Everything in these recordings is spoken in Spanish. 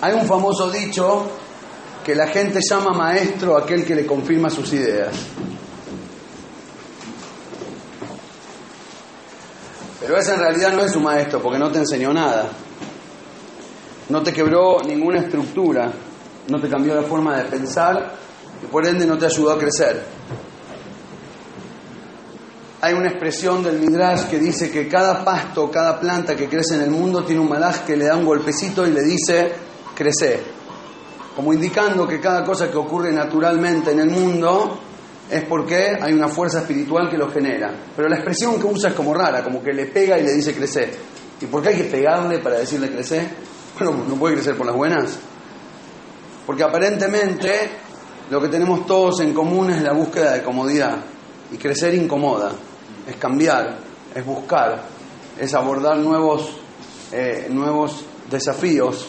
Hay un famoso dicho que la gente llama maestro aquel que le confirma sus ideas. Pero ese en realidad no es su maestro porque no te enseñó nada. No te quebró ninguna estructura, no te cambió la forma de pensar y por ende no te ayudó a crecer. Hay una expresión del Midrash que dice que cada pasto, cada planta que crece en el mundo tiene un malaj que le da un golpecito y le dice, crece. Como indicando que cada cosa que ocurre naturalmente en el mundo es porque hay una fuerza espiritual que lo genera. Pero la expresión que usa es como rara, como que le pega y le dice crecer. ¿Y por qué hay que pegarle para decirle crecer? Bueno, no puede crecer por las buenas. Porque aparentemente lo que tenemos todos en común es la búsqueda de comodidad. Y crecer incomoda es cambiar, es buscar, es abordar nuevos, eh, nuevos desafíos,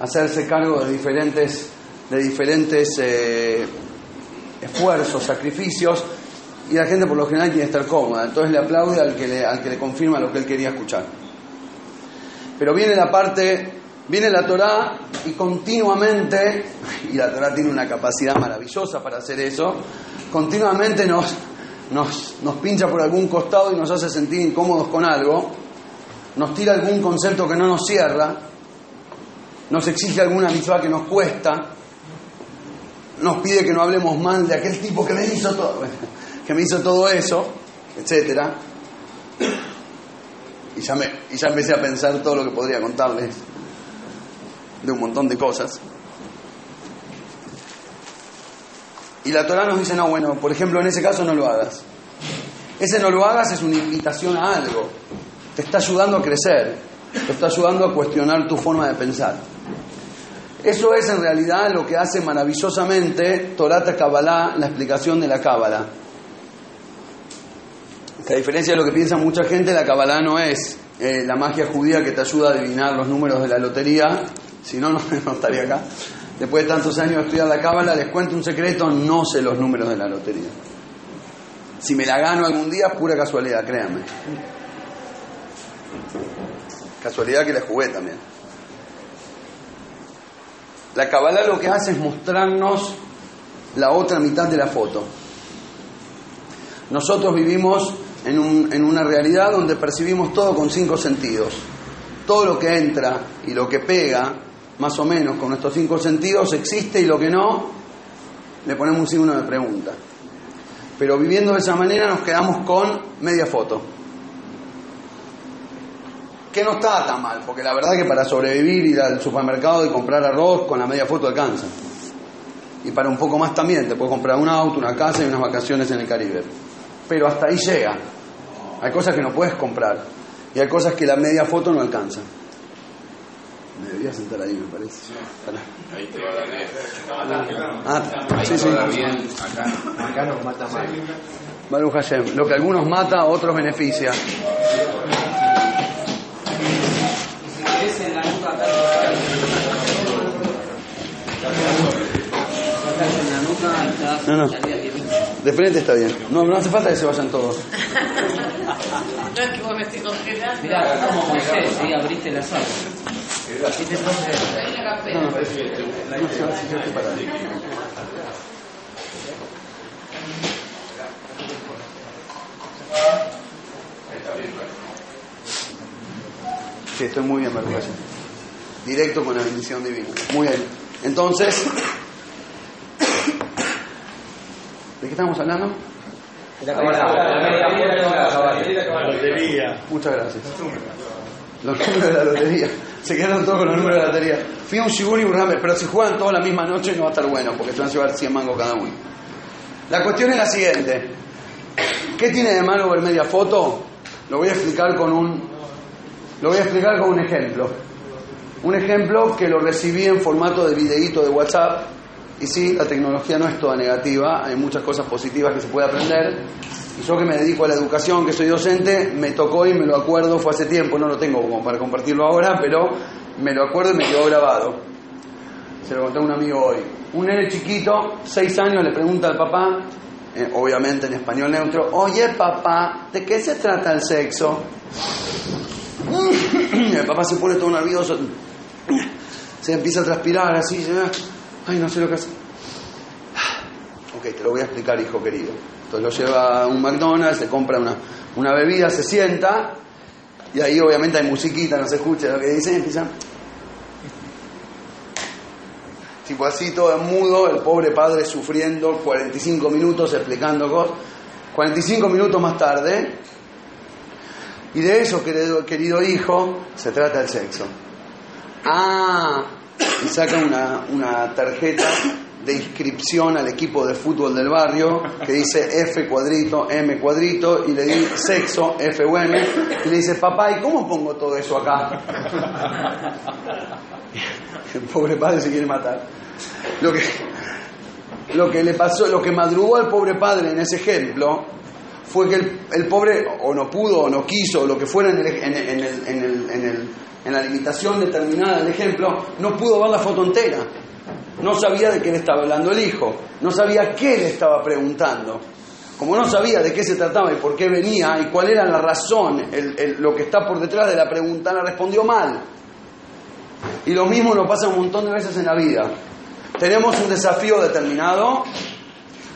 hacerse cargo de diferentes, de diferentes eh, esfuerzos, sacrificios, y la gente por lo general quiere estar cómoda, entonces le aplaude al que le, al que le confirma lo que él quería escuchar. Pero viene la parte, viene la Torá y continuamente, y la Torá tiene una capacidad maravillosa para hacer eso, continuamente nos, nos, nos pincha por algún costado y nos hace sentir incómodos con algo, nos tira algún concepto que no nos cierra, nos exige alguna misma que nos cuesta, nos pide que no hablemos mal de aquel tipo que me hizo todo, que me hizo todo eso, etcétera. Y ya, me, y ya empecé a pensar todo lo que podría contarles de un montón de cosas. Y la Torah nos dice, no, bueno, por ejemplo, en ese caso no lo hagas. Ese no lo hagas es una invitación a algo. Te está ayudando a crecer, te está ayudando a cuestionar tu forma de pensar. Eso es en realidad lo que hace maravillosamente Torata Kabbalah, la explicación de la Kabbalah. Que a diferencia de lo que piensa mucha gente, la Kabbalah no es eh, la magia judía que te ayuda a adivinar los números de la lotería, si no, no, no estaría acá. Después de tantos años de estudiar la Cábala, les cuento un secreto, no sé los números de la lotería. Si me la gano algún día, pura casualidad, créanme. Casualidad que la jugué también. La Kabbalah lo que hace es mostrarnos la otra mitad de la foto. Nosotros vivimos en, un, en, una realidad donde percibimos todo con cinco sentidos. Todo lo que entra y lo que pega, más o menos con nuestros cinco sentidos, existe y lo que no, le ponemos un signo de pregunta. Pero viviendo de esa manera nos quedamos con media foto. Que no está tan mal, porque la verdad que para sobrevivir, ir al supermercado y comprar arroz con la media foto alcanza. Y para un poco más también, te puedes comprar un auto, una casa y unas vacaciones en el Caribe. Pero hasta ahí llega. Hay cosas que no puedes comprar. Y hay cosas que la media foto no alcanza. Me debería sentar ahí, me parece. Ahí te va a dar Ah, sí, sí. bien. Acá, acá nos mata mal. Baruch Hashem. Lo que algunos mata, otros beneficia. No, no. De frente está bien. No, no hace falta que se vayan todos. No es que vos me congelando. Mirá, como Moisés, sí, abriste aguas. Así te pones. Hay una café. No, no, parece que no se va a estoy parado. Sí, estoy muy bien. Directo con la bendición divina. Muy bien. Entonces, ¿de qué estamos hablando? Lotería. Muchas gracias. Los números de la lotería. Se quedaron todos con los números de la lotería. Fui a un Shibur y un Ramer, pero si juegan todos la misma noche no va a estar bueno, porque se van a llevar 100 mangos cada uno. La cuestión es la siguiente. ¿Qué tiene de malo ver media foto? Lo voy a explicar con un, lo voy a explicar con un ejemplo. Un ejemplo que lo recibí en formato de videíto de WhatsApp. Y sí, la tecnología no es toda negativa, hay muchas cosas positivas que se puede aprender. Y yo que me dedico a la educación, que soy docente, me tocó y me lo acuerdo, fue hace tiempo, no lo tengo como para compartirlo ahora, pero me lo acuerdo y me quedó grabado. Se lo conté a un amigo hoy. Un nene chiquito, seis años, le pregunta al papá, eh, obviamente en español neutro, oye papá, ¿de qué se trata el sexo? el papá se pone todo nervioso. se empieza a transpirar así, ay, no sé lo que hace. Ok, te lo voy a explicar, hijo querido. Entonces lo lleva a un McDonald's, se compra una, una bebida, se sienta, y ahí obviamente hay musiquita, no se escucha lo que dicen, empieza. Tipo así, todo mudo, el pobre padre sufriendo 45 minutos explicando cosas. 45 minutos más tarde, y de eso, querido, querido hijo, se trata el sexo. Ah, y saca una, una tarjeta de inscripción al equipo de fútbol del barrio que dice F cuadrito, M cuadrito y le dice sexo, F o M y le dice, papá, ¿y cómo pongo todo eso acá? El pobre padre se quiere matar. Lo que, lo que le pasó, lo que madrugó al pobre padre en ese ejemplo fue que el, pobre o no pudo o no quiso, o lo que fuera en, la limitación determinada del ejemplo, no pudo ver la foto entera. No sabía de qué estaba hablando el hijo, no sabía qué le estaba preguntando. Como no sabía de qué se trataba y por qué venía y cuál era la razón, lo que está por detrás de la pregunta, la respondió mal. Y lo mismo nos pasa un montón de veces en la vida. Tenemos un desafío determinado,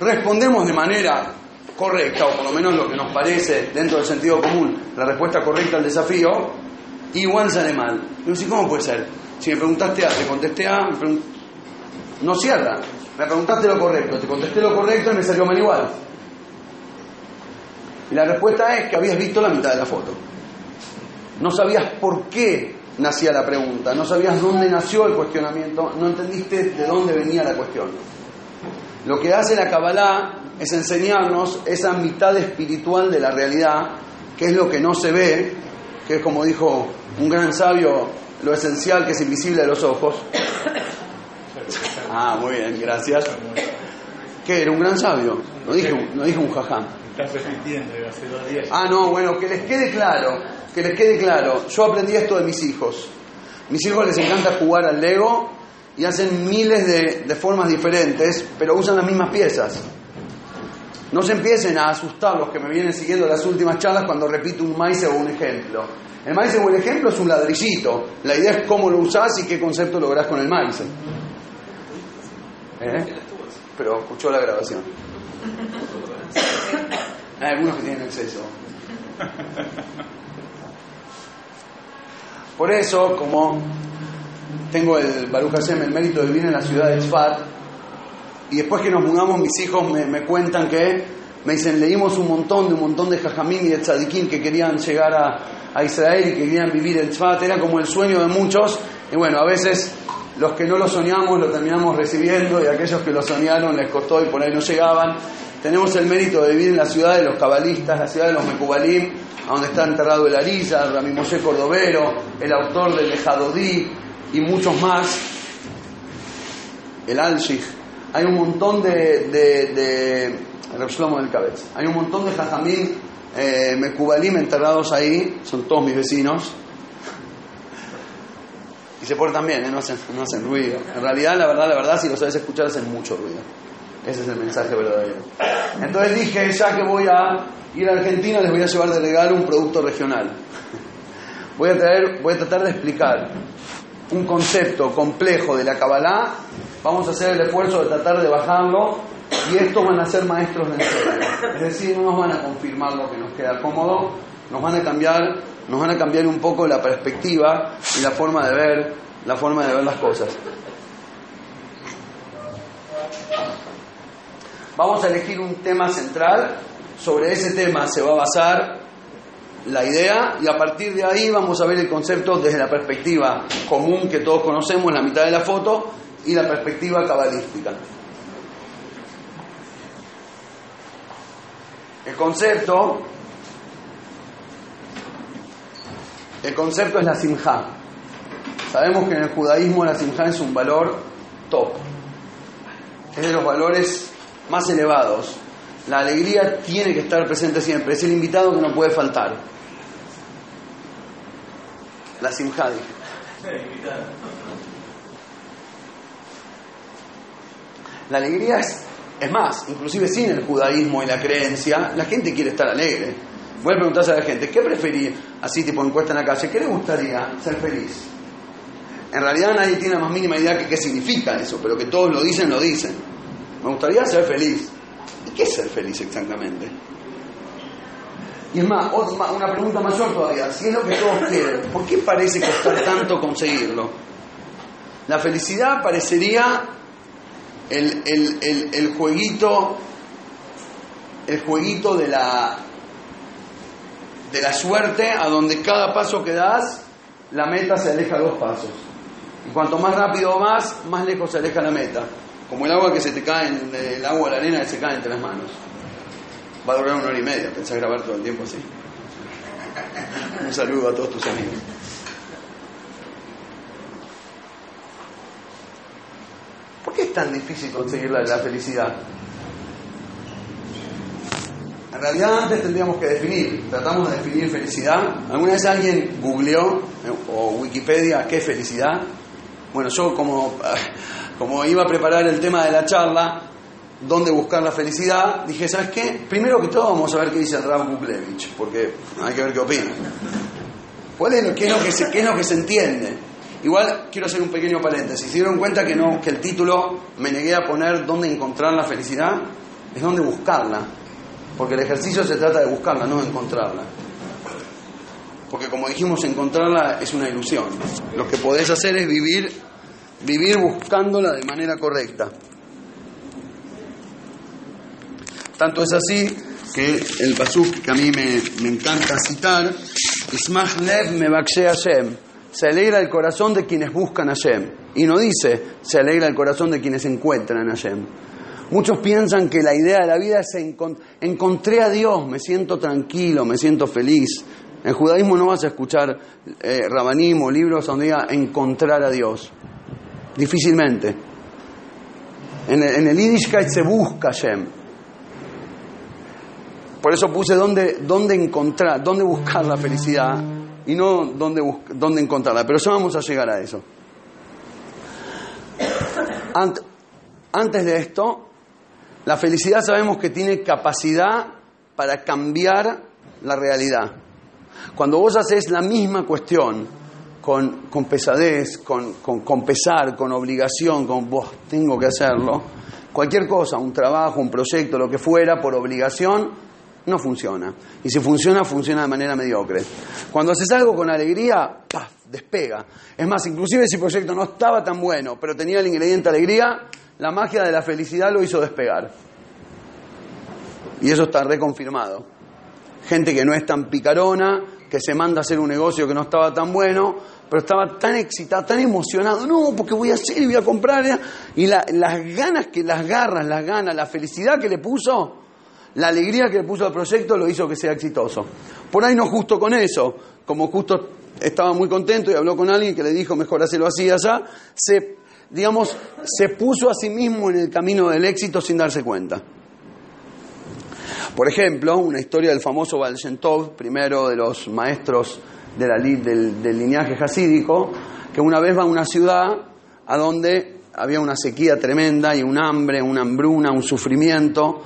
respondemos de manera correcta, o por lo menos lo que nos parece dentro del sentido común, la respuesta correcta al desafío, igual sale mal. Yo ¿cómo puede ser? Si me preguntaste A, te contesté A, no cierra. Me preguntaste lo correcto, te contesté lo correcto y me salió mal igual. Y la respuesta es que habías visto la mitad de la foto. No sabías por qué nacía la pregunta, no sabías dónde nació el cuestionamiento, no entendiste de dónde venía la cuestión. Lo que hace la Kabbalah es enseñarnos esa mitad espiritual de la realidad, que es lo que no se ve, que es como dijo un gran sabio, lo esencial que es invisible de los ojos. Ah, muy bien, gracias. ¿Qué? ¿Era un gran sabio? No dije, no dije un jajam. Estás repitiendo, hace dos días. Ah, no, bueno, que les quede claro, que les quede claro. Yo aprendí esto de mis hijos. Mis hijos les encanta jugar al Lego y hacen miles de, de formas diferentes, pero usan las mismas piezas. No se empiecen a asustar los que me vienen siguiendo las últimas charlas cuando repito un maíz o un ejemplo. El maíz o el ejemplo es un ladrillito. La idea es cómo lo usás y qué concepto lográs con el maíz. ¿Eh? Pero escuchó la grabación. Hay algunos que tienen acceso. Por eso, como tengo el Baruch Hashem, el mérito de vivir en la ciudad de Tzfat, y después que nos mudamos, mis hijos me, cuentan que, me dicen, leímos un montón de un montón de jajamín y de tzadikim que querían llegar a, a Israel y que querían vivir en Tzfat, era como el sueño de muchos, y bueno, a veces los que no lo soñamos lo terminamos recibiendo y aquellos que lo soñaron les costó y por ahí no llegaban. Tenemos el mérito de vivir en la ciudad de los cabalistas, la ciudad de los Mecubalim, donde está enterrado el Arilla, Rami Moshe Cordovero, el autor del Ejadodí y muchos más, el Alshich. Hay un montón de, de, del Cabez. Hay un montón de Jajamín eh, Mecubalim enterrados ahí, son todos mis vecinos. Y se portan bien, ¿eh? no, hacen, no hacen ruido. En realidad, la verdad, la verdad, si lo sabes escuchar, hacen mucho ruido. Ese es el mensaje verdadero. Entonces dije, ya que voy a ir a Argentina, les voy a llevar de regalo un producto regional. Voy a, traer, voy a tratar de explicar un concepto complejo de la Kabbalah. Vamos a hacer el esfuerzo de tratar de bajarlo y estos van a ser maestros de enseñanza. Es decir, no nos van a confirmar lo que nos queda cómodo, nos van a cambiar, nos van a cambiar un poco la perspectiva y la forma de ver, la forma de ver las cosas. Vamos a elegir un tema central, sobre ese tema se va a basar la idea y a partir de ahí vamos a ver el concepto desde la perspectiva común que todos conocemos, la mitad de la foto, y la perspectiva cabalística. El concepto, el concepto es la simja. Sabemos que en el judaísmo la simja es un valor top. Es de los valores más elevados. La alegría tiene que estar presente siempre. Es el invitado que no puede faltar. La simja, La alegría es, es más, inclusive sin el judaísmo y la creencia, la gente quiere estar alegre. Voy a preguntarse a la gente, ¿qué preferís? Así tipo encuesta en la calle, ¿qué le gustaría ser feliz? En realidad nadie tiene la más mínima idea de qué significa eso, pero que todos lo dicen, lo dicen. Me gustaría ser feliz. ¿Y qué es ser feliz exactamente? Y es más, una pregunta mayor todavía, si es lo que todos quieren, ¿por qué parece costar tanto conseguirlo? La felicidad parecería el, el jueguito, el jueguito de la, de la suerte a donde cada paso que das, la meta se aleja dos pasos. Y cuanto más rápido vas, más lejos se aleja la meta. Como el agua que se te cae, en, el agua la arena que se cae entre las manos. Va a durar una hora y media, pensás grabar todo el tiempo así. Un saludo a todos tus amigos. Qué es tan difícil conseguir la, la felicidad? En realidad antes tendríamos que definir, tratamos de definir felicidad. ¿Alguna vez alguien googleó eh, o Wikipedia qué es felicidad? Bueno, yo como, como iba a preparar el tema de la charla, dónde buscar la felicidad, dije, ¿sabes qué? Primero que todo vamos a ver qué dice Rav Buklevich, porque hay que ver qué opina. ¿Cuál es lo, qué, se, qué es lo que se entiende? Igual quiero hacer un pequeño paréntesis. ¿Se dieron cuenta que, no, que el título me negué a poner dónde encontrar la felicidad? Es dónde buscarla. Porque el ejercicio se trata de buscarla, no de encontrarla. Porque como dijimos, encontrarla es una ilusión. Lo que podés hacer es vivir, vivir buscándola de manera correcta. Tanto es así que el pasuk que a mí me, me encanta citar, Ismach Lev me Hashem, se alegra el corazón de quienes buscan a Hashem. Y no dice, se alegra el corazón de quienes encuentran a Hashem. Muchos piensan que la idea de la vida es encontré a Dios, me siento tranquilo, me siento feliz. En judaísmo no vas a escuchar eh, rabanismo, libros donde diga encontrar a Dios. Difícilmente. En el, en el se busca Shem. Por eso puse dónde, dónde encontrar, dónde buscar la felicidad y no dónde, dónde encontrarla. Pero ya vamos a llegar a eso. Antes de esto, la felicidad sabemos que tiene capacidad para cambiar la realidad. Cuando vos haces la misma cuestión con, con pesadez, con, con, pesar, con obligación, con vos tengo que hacerlo, cualquier cosa, un trabajo, un proyecto, lo que fuera, por obligación, no funciona. Y si funciona, funciona de manera mediocre. Cuando haces algo con alegría, ¡paf! despega. Es más, inclusive si el proyecto no estaba tan bueno, pero tenía el ingrediente alegría, la magia de la felicidad lo hizo despegar. Y eso está reconfirmado. Gente que no es tan picarona, que se manda a hacer un negocio que no estaba tan bueno, pero estaba tan excitado, tan emocionado, no, porque voy a hacer y voy a comprar. Y las ganas que las garras, las ganas, la felicidad que le puso, la alegría que le puso al proyecto lo hizo que sea exitoso. Por ahí no justo con eso, como justo estaba muy contento y habló con alguien que le dijo mejor hacerlo así allá, se digamos, se puso a sí mismo en el camino del éxito sin darse cuenta. Por ejemplo, una historia del famoso Baal primero de los maestros del, del lineaje hasídico, que una vez va a una ciudad a donde había una sequía tremenda y un hambre, una hambruna, un sufrimiento,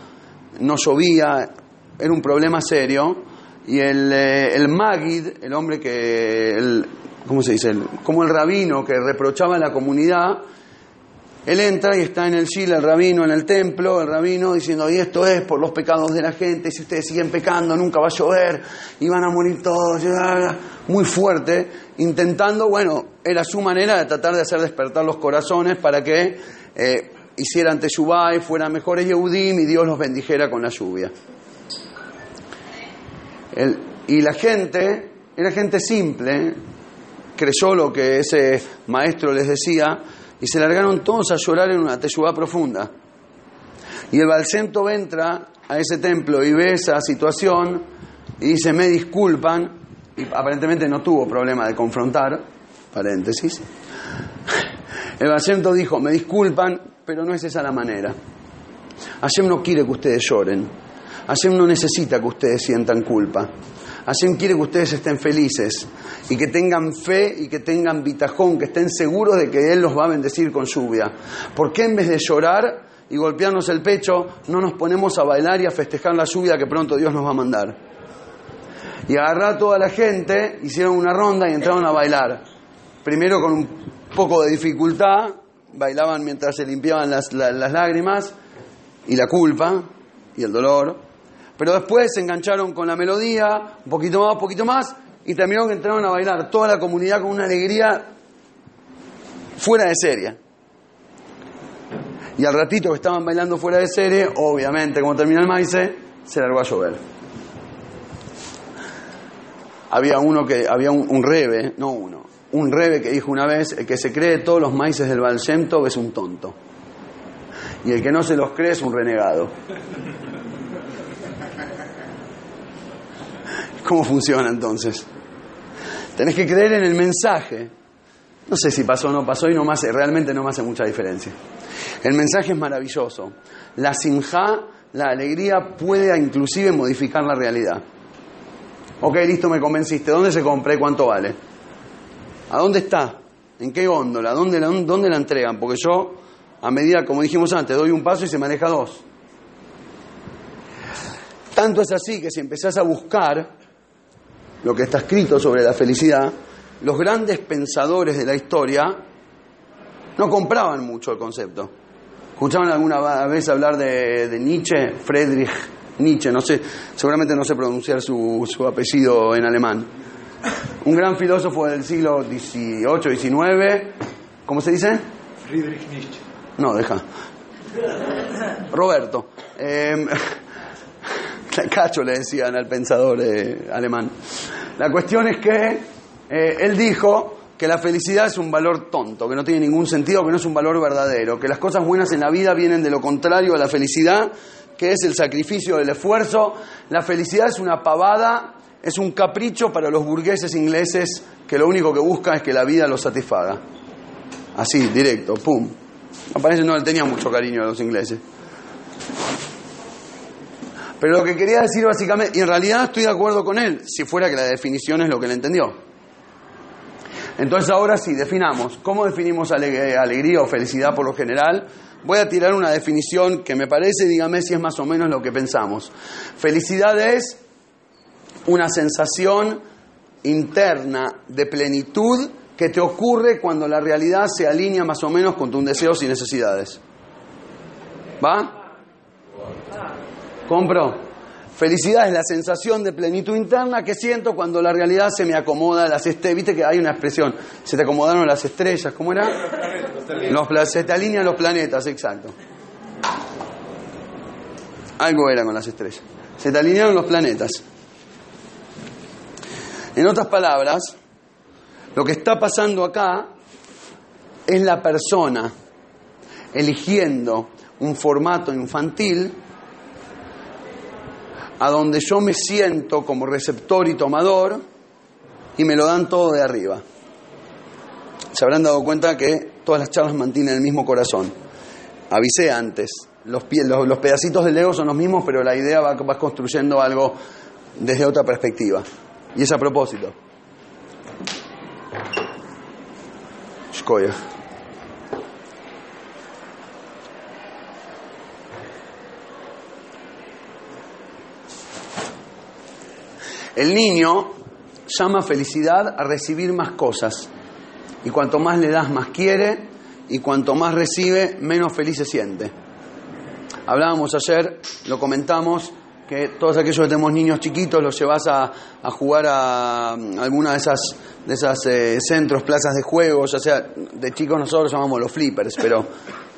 no llovía, era un problema serio, y el, eh, el Magid, el hombre que, el, ¿cómo se dice? como el rabino que reprochaba a la comunidad, él entra y está en el Shil, el rabino en el templo, el rabino diciendo, y esto es por los pecados de la gente, si ustedes siguen pecando nunca va a llover y van a morir todos, muy fuerte, intentando, bueno, era su manera de tratar de hacer despertar los corazones para que eh, hicieran Teshuvah y fueran mejores Yehudim y Dios los bendijera con la lluvia. y la gente, era gente simple, creyó lo que ese maestro les decía, y se largaron todos a llorar en una teyubá profunda. Y el Balcento entra a ese templo y ve esa situación y dice, me disculpan, y aparentemente no tuvo problema de confrontar, paréntesis. El Balcento dijo, me disculpan, pero no es esa la manera. Hashem no quiere que ustedes lloren. Hashem no necesita que ustedes sientan culpa. Hashem quiere que ustedes estén felices y que tengan fe y que tengan bitajón, que estén seguros de que Él los va a bendecir con lluvia. ¿Por qué en vez de llorar y golpearnos el pecho no nos ponemos a bailar y a festejar la lluvia que pronto Dios nos va a mandar? Y agarrar a toda la gente, hicieron una ronda y entraron a bailar. primero con un poco de dificultad, bailaban mientras se limpiaban las, la- las lágrimas y la culpa y el dolor, pero después se engancharon con la melodía, un poquito más, un poquito más, y terminaron que entraron a bailar toda la comunidad con una alegría fuera de serie. Y al ratito que estaban bailando fuera de serie, obviamente, como termina el maíz, se largó a llover. Había uno que, había un rebe, no uno, un rebe que dijo una vez, el que se cree todos los maíces del Tov es un tonto. Y el que no se los cree es un renegado. ¿Cómo funciona entonces? Tenés que creer en el mensaje. No sé si pasó o no pasó y no me hace, realmente no me hace mucha diferencia. El mensaje es maravilloso. La sinja, la alegría, puede inclusive modificar la realidad. Ok, listo, me convenciste. ¿Dónde se compra y cuánto vale? ¿A dónde está? ¿En qué góndola? ¿Dónde ¿Dónde la entregan? Porque yo, a medida, como dijimos antes, doy un paso y se maneja dos. Tanto es así que si empezás a buscar lo que está escrito sobre la felicidad, los grandes pensadores de la historia no compraban mucho el concepto. ¿Escuchaban alguna vez hablar de, de Nietzsche? Friedrich Nietzsche, no sé, seguramente no sé pronunciar su, su apellido en alemán. Un gran filósofo del siglo XVIII, XIX, ¿cómo se dice? Friedrich Nietzsche. No, deja. Roberto. Eh, Cacho le decían al pensador eh, alemán. La cuestión es que eh, él dijo que la felicidad es un valor tonto, que no tiene ningún sentido, que no es un valor verdadero, que las cosas buenas en la vida vienen de lo contrario a la felicidad, que es el sacrificio del esfuerzo. La felicidad es una pavada, es un capricho para los burgueses ingleses que lo único que buscan es que la vida los satisfaga. Así, directo, pum. Me parece no le tenía mucho cariño a los ingleses. Pero lo que quería decir básicamente, y en realidad estoy de acuerdo con él, si fuera que la definición es lo que él entendió. Entonces ahora sí, definamos. ¿Cómo definimos ale- alegría o felicidad por lo general? Voy a tirar una definición que me parece, dígame si es más o menos lo que pensamos. Felicidad es una sensación interna de plenitud que te ocurre cuando la realidad se alinea más o menos con tus deseos y necesidades. ¿Va? ¿Compro? Felicidad es la sensación de plenitud interna que siento cuando la realidad se me acomoda las estrellas. Viste que hay una expresión, se te acomodaron las estrellas, ¿cómo era? Los, pla- se te alinean los planetas, exacto. Algo era con las estrellas. Se te alinearon los planetas. En otras palabras, lo que está pasando acá es la persona eligiendo un formato infantil a donde yo me siento como receptor y tomador y me lo dan todo de arriba. Se habrán dado cuenta que todas las charlas mantienen el mismo corazón. Avisé antes, los, pie- los, los pedacitos del Lego son los mismos, pero la idea va construyendo algo desde otra perspectiva. Y es a propósito. Shkoya. El niño llama felicidad a recibir más cosas. Y cuanto más le das, más quiere. Y cuanto más recibe, menos feliz se siente. Hablábamos ayer, lo comentamos, que todos aquellos que tenemos niños chiquitos los llevas a, a jugar a mm, alguna de esas, de esas eh, centros, plazas de juegos, ya sea de chicos nosotros llamamos los flippers, pero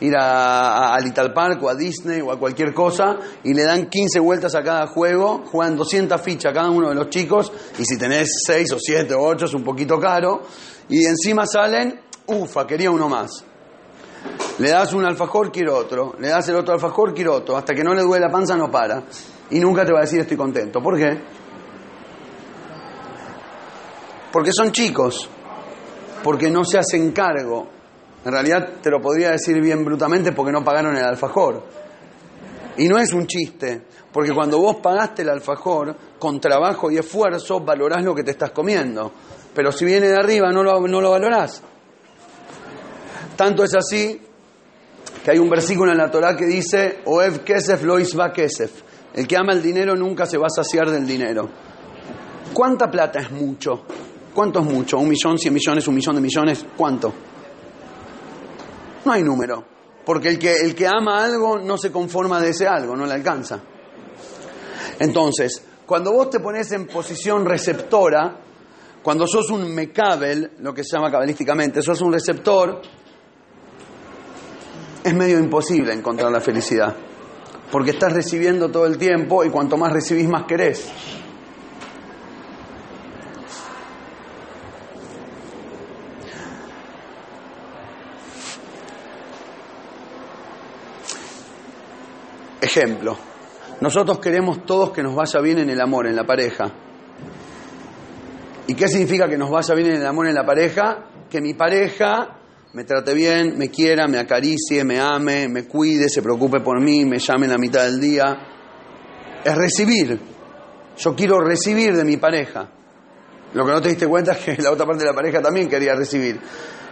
ir a, a, a Little Park o a Disney o a cualquier cosa y le dan 15 vueltas a cada juego, juegan 200 fichas cada uno de los chicos y si tenés 6 o 7 o 8 es un poquito caro y encima salen, ufa, quería uno más. Le das un alfajor, quiero otro. Le das el otro alfajor, quiero otro. Hasta que no le duele la panza, no para. Y nunca te va a decir estoy contento. ¿Por qué? Porque son chicos. Porque no se hacen cargo. En realidad te lo podría decir bien brutamente porque no pagaron el alfajor. Y no es un chiste. Porque cuando vos pagaste el alfajor, con trabajo y esfuerzo, valorás lo que te estás comiendo. Pero si viene de arriba, no lo, no lo valorás. Tanto es así que hay un versículo en la Torah que dice, Oev kesef lo isba kesef. El que ama el dinero nunca se va a saciar del dinero. ¿Cuánta plata es mucho? ¿Cuánto es mucho? ¿Un millón, cien millones, un millón de millones? ¿Cuánto? No hay número. Porque el que, el que ama algo no se conforma de ese algo, no le alcanza. Entonces, cuando vos te pones en posición receptora, cuando sos un mecabel, lo que se llama cabalísticamente, sos un receptor, es medio imposible encontrar la felicidad. Porque estás recibiendo todo el tiempo y cuanto más recibís, más querés. Ejemplo, nosotros queremos todos que nos vaya bien en el amor, en la pareja. ¿Y qué significa que nos vaya bien en el amor, en la pareja? Que mi pareja me trate bien, me quiera, me acaricie, me ame, me cuide, se preocupe por mí, me llame en la mitad del día. Es recibir. Yo quiero recibir de mi pareja. Lo que no te diste cuenta es que la otra parte de la pareja también quería recibir.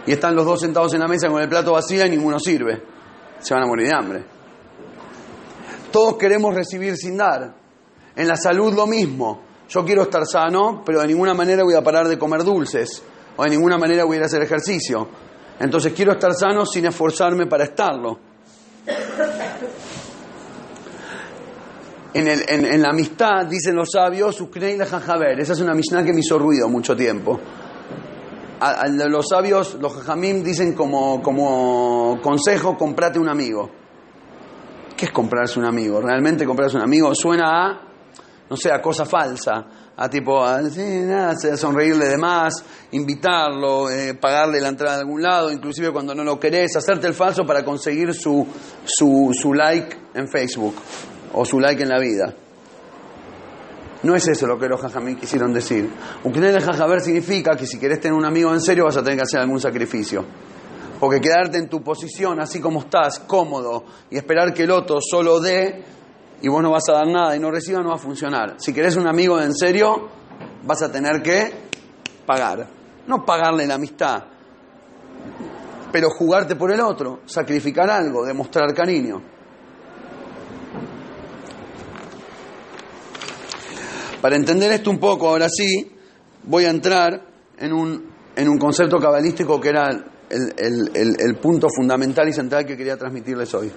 Y están los dos sentados en la mesa con el plato vacío y ninguno sirve. Se van a morir de hambre. Todos queremos recibir sin dar. En la salud lo mismo. Yo quiero estar sano, pero de ninguna manera voy a parar de comer dulces. O de ninguna manera voy a ir a hacer ejercicio. Entonces quiero estar sano sin esforzarme para estarlo. En, el, en, la amistad, dicen los sabios, Uknei jajaber. Esa es una Mishnah que me hizo ruido mucho tiempo. Los sabios, los jajamim, dicen como, como consejo, comprate un amigo. ¿Qué es comprarse un amigo? Realmente comprarse un amigo suena a, no sé, a cosa falsa, a tipo, a, nada, sonreírle de más, invitarlo, eh, pagarle la entrada de algún lado, inclusive cuando no lo querés, hacerte el falso para conseguir su, su, su like en Facebook o su like en la vida. No es eso lo que los jajamín quisieron decir. De jajaber significa que si querés tener un amigo en serio vas a tener que hacer algún sacrificio. Porque quedarte en tu posición así como estás, cómodo, y esperar que el otro solo dé y vos no vas a dar nada y no reciba, no va a funcionar. Si querés un amigo en serio, vas a tener que pagar. No pagarle la amistad, pero jugarte por el otro, sacrificar algo, demostrar cariño. Para entender esto un poco, ahora sí, voy a entrar en un, en un concepto cabalístico que era el, el, el, el punto fundamental y central que quería transmitirles hoy.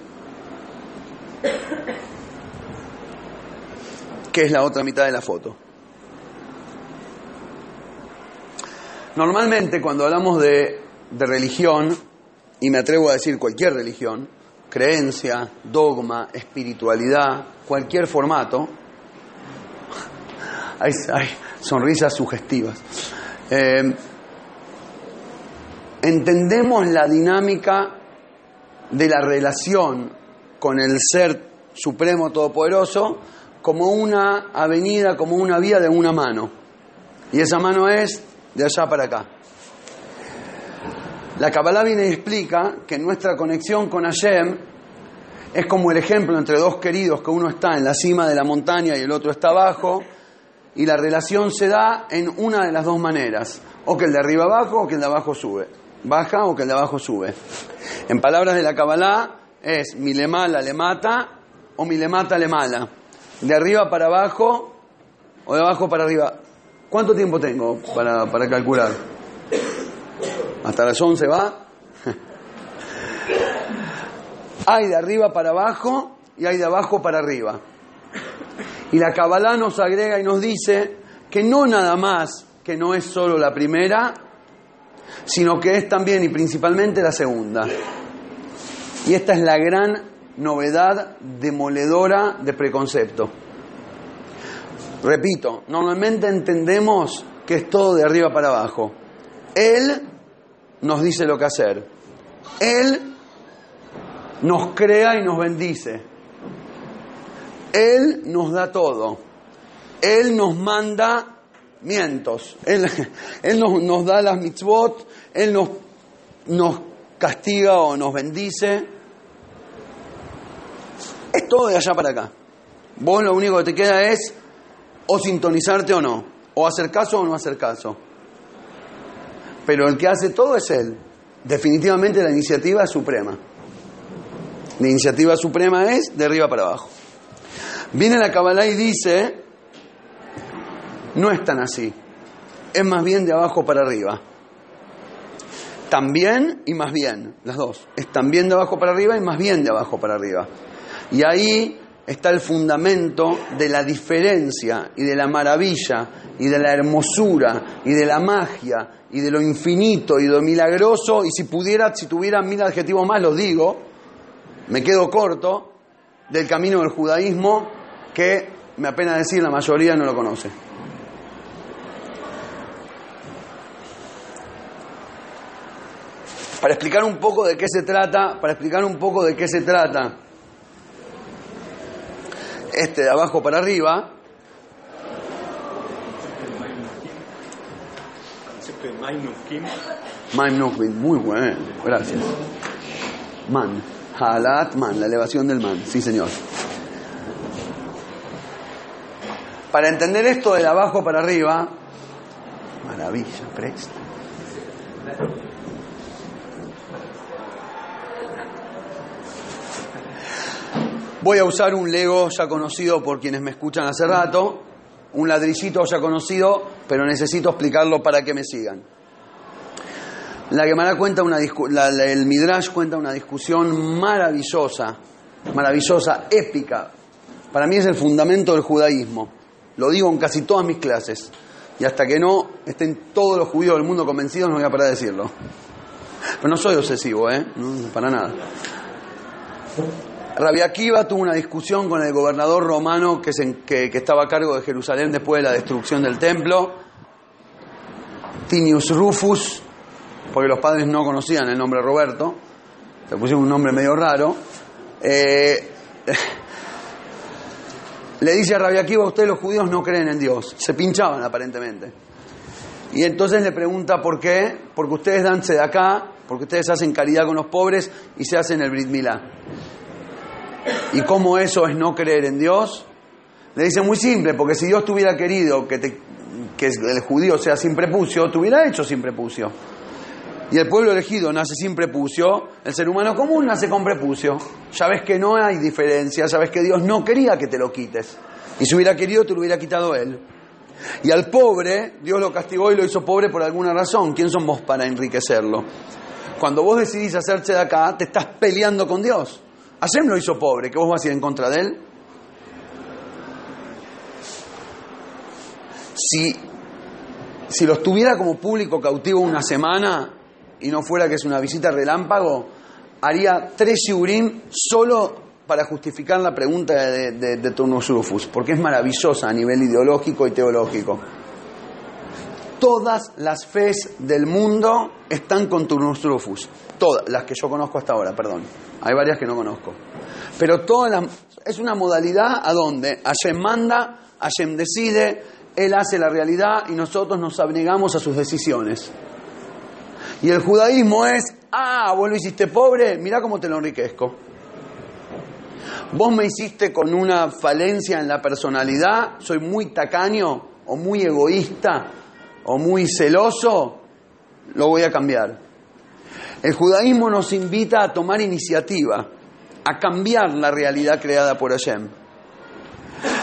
Que es la otra mitad de la foto. Normalmente cuando hablamos de, de, religión, y me atrevo a decir cualquier religión, creencia, dogma, espiritualidad, cualquier formato, hay, sonrisas sugestivas. Eh, entendemos la dinámica de la relación con el ser supremo todopoderoso como una avenida, como una vía de una mano. Y esa mano es de allá para acá. La Kabbalah viene y explica que nuestra conexión con Hashem es como el ejemplo entre dos queridos, que uno está en la cima de la montaña y el otro está abajo, y la relación se da en una de las dos maneras, o que el de arriba abajo o que el de abajo sube, baja o que el de abajo sube. En palabras de la Kabbalah es mi le mala le mata o mi le mata le mala de arriba para abajo o de abajo para arriba. ¿Cuánto tiempo tengo para, para calcular? ¿Hasta las 11 va? hay de arriba para abajo y hay de abajo para arriba. Y la Kabbalah nos agrega y nos dice que no nada más que no es solo la primera, sino que es también y principalmente la segunda. Y esta es la gran novedad demoledora de preconcepto. Repito, normalmente entendemos que es todo de arriba para abajo. Él nos dice lo que hacer. Él nos crea y nos bendice. Él nos da todo. Él nos manda mientos. Él, él nos, nos, da las mitzvot. Él nos, nos castiga o nos bendice. Es todo de allá para acá. Vos lo único que te queda es o sintonizarte o no, o hacer caso o no hacer caso. Pero el que hace todo es él. Definitivamente la iniciativa es suprema. La iniciativa suprema es de arriba para abajo. Viene la Kabbalah y dice, no es tan así. es más bien de abajo para arriba. También y más bien, las dos. Es también de abajo para arriba y más bien de abajo para arriba. Y ahí está el fundamento de la diferencia y de la maravilla y de la hermosura y de la magia y de lo infinito y de lo milagroso. Y si pudiera, si tuviera mil adjetivos más, los digo, me quedo corto, del camino del judaísmo que me apena decir la mayoría no lo conoce. Para explicar un poco de qué se trata, para explicar un poco de qué se trata este de abajo para arriba, Nukvin, muy bueno, gracias. Man, Halat Man, la elevación del man, sí señor. Para entender esto de abajo para arriba, maravilla, presta. Voy a usar un Lego ya conocido por quienes me escuchan hace rato, un ladrillito ya conocido, pero necesito explicarlo para que me sigan. La Gemara cuenta una el Midrash cuenta una discusión maravillosa, maravillosa, épica. Para mí es el fundamento del judaísmo. Lo digo en casi todas mis clases. Y hasta que no estén todos los judíos del mundo convencidos, no voy a parar de decirlo. Pero no soy obsesivo, ¿eh? Para nada. Rabbi Akiva tuvo una discusión con el gobernador romano que, estaba a cargo de Jerusalén después de la destrucción del templo, Tinius Rufus, porque los padres no conocían el nombre Roberto, le pusieron un nombre medio raro. Eh, le dice a Rabbi Akiva, ustedes los judíos no creen en Dios, se pinchaban aparentemente. Y entonces le pregunta por qué, porque ustedes dan de acá, porque ustedes hacen caridad con los pobres y se hacen el Brit Milá. ¿Y cómo eso es no creer en Dios? Le dice muy simple, porque si Dios tuviera querido que, el judío sea sin prepucio, te hubiera hecho sin prepucio. Y el pueblo elegido nace sin prepucio, el ser humano común nace con prepucio. Ya ves que no hay diferencia, ya ves que Dios no quería que te lo quites. Y si hubiera querido, te lo hubiera quitado él. Y al pobre, Dios lo castigó y lo hizo pobre por alguna razón. ¿Quién son vos para enriquecerlo? Cuando vos decidís hacerse de acá, te estás peleando con Dios. Hashem lo hizo pobre, ¿qué vos vas a ir en contra de él? Si, si los tuviera como público cautivo una semana y no fuera que es una visita relámpago, haría tres shiurim solo para justificar la pregunta de, de, de porque es maravillosa a nivel ideológico y teológico. Todas las fes del mundo están con Turnus Rufus. Todas, las que yo conozco hasta ahora, perdón. Hay varias que no conozco. Pero todas las, es una modalidad a donde Hashem manda, Hashem decide, Él hace la realidad y nosotros nos abnegamos a sus decisiones. Y el judaísmo es, ah, vos lo hiciste pobre, mirá cómo te lo enriquezco. Vos me hiciste con una falencia en la personalidad, soy muy tacaño o muy egoísta o muy celoso, lo voy a cambiar. El judaísmo nos invita a tomar iniciativa, a cambiar la realidad creada por Hashem.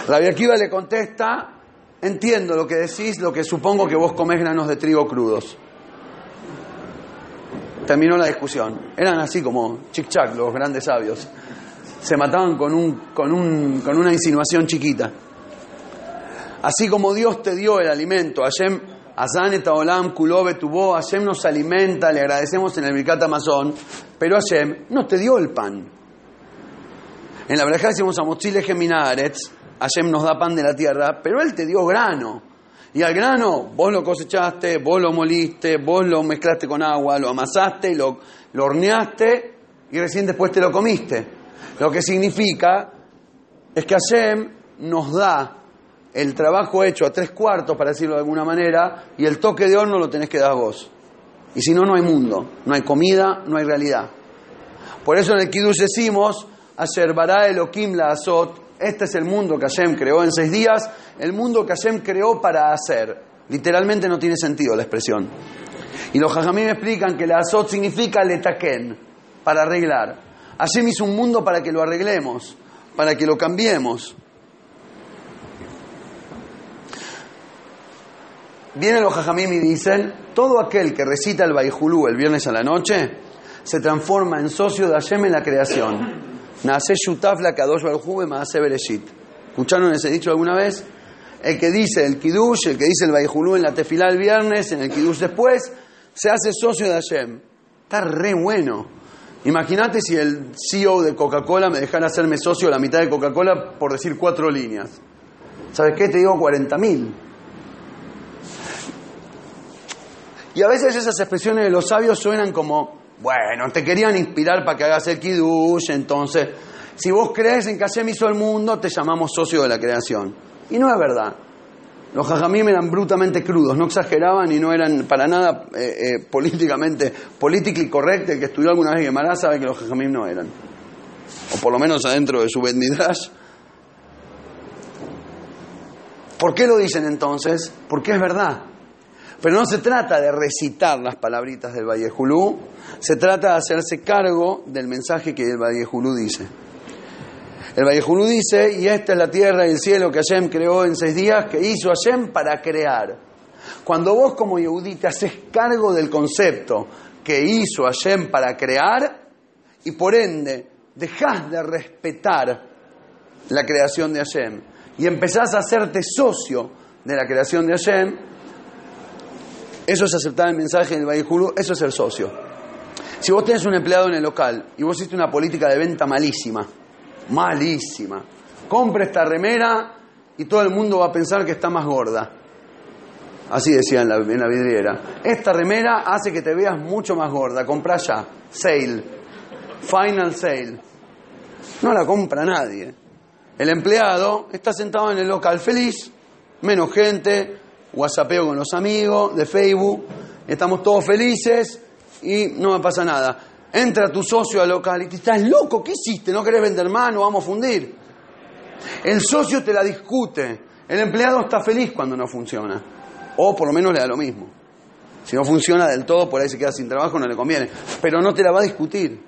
Rabbi Akiva le contesta, entiendo lo que decís, lo que supongo que vos comés granos de trigo crudos. Terminó la discusión. Eran así como chic-chac los grandes sabios. Se mataban con, un, con, un, con una insinuación chiquita. Así como Dios te dio el alimento, Hashem, Azan et Olam, Kulobe tuvo, Hashem nos alimenta, le agradecemos en el Birkat Amazon, pero Hashem no te dio el pan. En la verdad decimos a Mochile Geminaretz, Hashem nos da pan de la tierra, pero Él te dio grano. Y al grano, vos lo cosechaste, vos lo moliste, vos lo mezclaste con agua, lo amasaste, lo, lo horneaste y recién después te lo comiste. Lo que significa es que Hashem nos da el trabajo hecho a tres cuartos, para decirlo de alguna manera, y el toque de horno lo tenés que dar vos. Y si no, no hay mundo, no hay comida, no hay realidad. Por eso en el Kiddush decimos, bara Elohim la azot, este es el mundo que Hashem creó en seis días, el mundo que Hashem creó para hacer. Literalmente no tiene sentido la expresión. Y los jajamí me explican que la azot significa letaken, para arreglar. Hashem hizo un mundo para que lo arreglemos, para que lo cambiemos. Vienen los jajamim y dicen, todo aquel que recita el Baijulú el viernes a la noche, se transforma en socio de Hashem en la creación. Nace Shutaf la Kadosh Baruj Maase Bereshit. ¿Escucharon ese dicho alguna vez? El que dice el Kiddush, el que dice el Baijulú en la tefilá el viernes, en el Kiddush después, se hace socio de Hashem. Está re bueno. Imagínate si el CEO de Coca-Cola me dejara hacerme socio la mitad de Coca-Cola por decir cuatro líneas. ¿Sabes qué? Te digo 40 mil. Y a veces esas expresiones de los sabios suenan como, bueno, te querían inspirar para que hagas el kiddush, entonces, si vos crees en que Hashem hizo el mundo, te llamamos socio de la creación. Y no es verdad. Los jajamim eran brutamente crudos, no exageraban y no eran para nada eh, eh, políticamente, politically correct. El que estudió alguna vez Gemara sabe que los jajamim no eran. O por lo menos adentro de su bendidrash. ¿Por qué lo dicen entonces? Porque es verdad. Pero no se trata de recitar las palabritas del Vallejulú, se trata de hacerse cargo del mensaje que el Vallejulú dice. El Vallejulú dice, y esta es la tierra y el cielo que Hashem creó en seis días, que hizo Hashem para crear. Cuando vos como Yehudí te haces cargo del concepto que hizo Hashem para crear, y por ende dejás de respetar la creación de Hashem, y empezás a hacerte socio de la creación de Hashem, eso es aceptar el mensaje del Vallejulú, eso es el socio. Si vos tenés un empleado en el local y vos hiciste una política de venta malísima, malísima, compra esta remera y todo el mundo va a pensar que está más gorda. Así decía en la, en la vidriera. Esta remera hace que te veas mucho más gorda, comprá ya, sale, final sale. No la compra nadie. El empleado está sentado en el local feliz, menos gente, whatsappeo con los amigos de Facebook, estamos todos felices y no me pasa nada. Entra tu socio al local y te estás loco, ¿qué hiciste? ¿No querés vender más? ¿No vamos a fundir? El socio te la discute. El empleado está feliz cuando no funciona. O por lo menos le da lo mismo. Si no funciona del todo, por ahí se queda sin trabajo, no le conviene. Pero no te la va a discutir.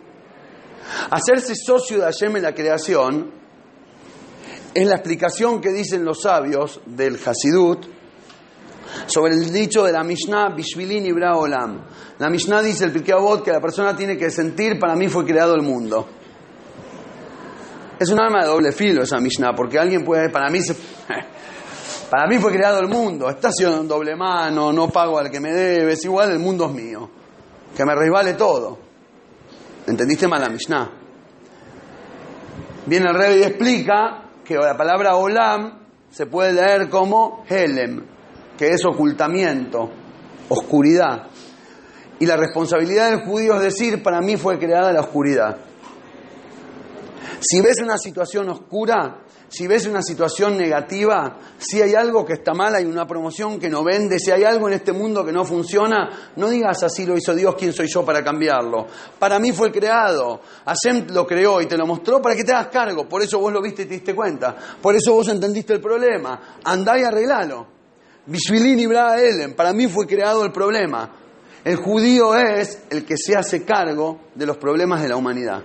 Hacerse socio de Hashem en la creación es la explicación que dicen los sabios del Hasidut sobre el dicho de la Mishnah, Bishvilin Ibra Olam. La Mishnah dice, el Pirkei que la persona tiene que sentir, para mí fue creado el mundo. Es un arma de doble filo esa Mishnah, porque alguien puede, para mí, se, para mí fue creado el mundo, está haciendo en doble mano, no pago al que me debe, es igual, el mundo es mío, que me resbale todo. ¿Entendiste mal la Mishnah? Viene el rey y explica que la palabra Olam se puede leer como Helem, que es ocultamiento, oscuridad. Y la responsabilidad del judío es decir, para mí fue creada la oscuridad. Si ves una situación oscura, si ves una situación negativa, si hay algo que está mal, hay una promoción que no vende, si hay algo en este mundo que no funciona, no digas así lo hizo Dios, ¿quién soy yo para cambiarlo? Para mí fue creado, Hashem lo creó y te lo mostró para que te hagas cargo, por eso vos lo viste y te diste cuenta, por eso vos entendiste el problema, andá y arreglalo. Bishvilin Ibra Elen, para mí fue creado el problema. El judío es el que se hace cargo de los problemas de la humanidad.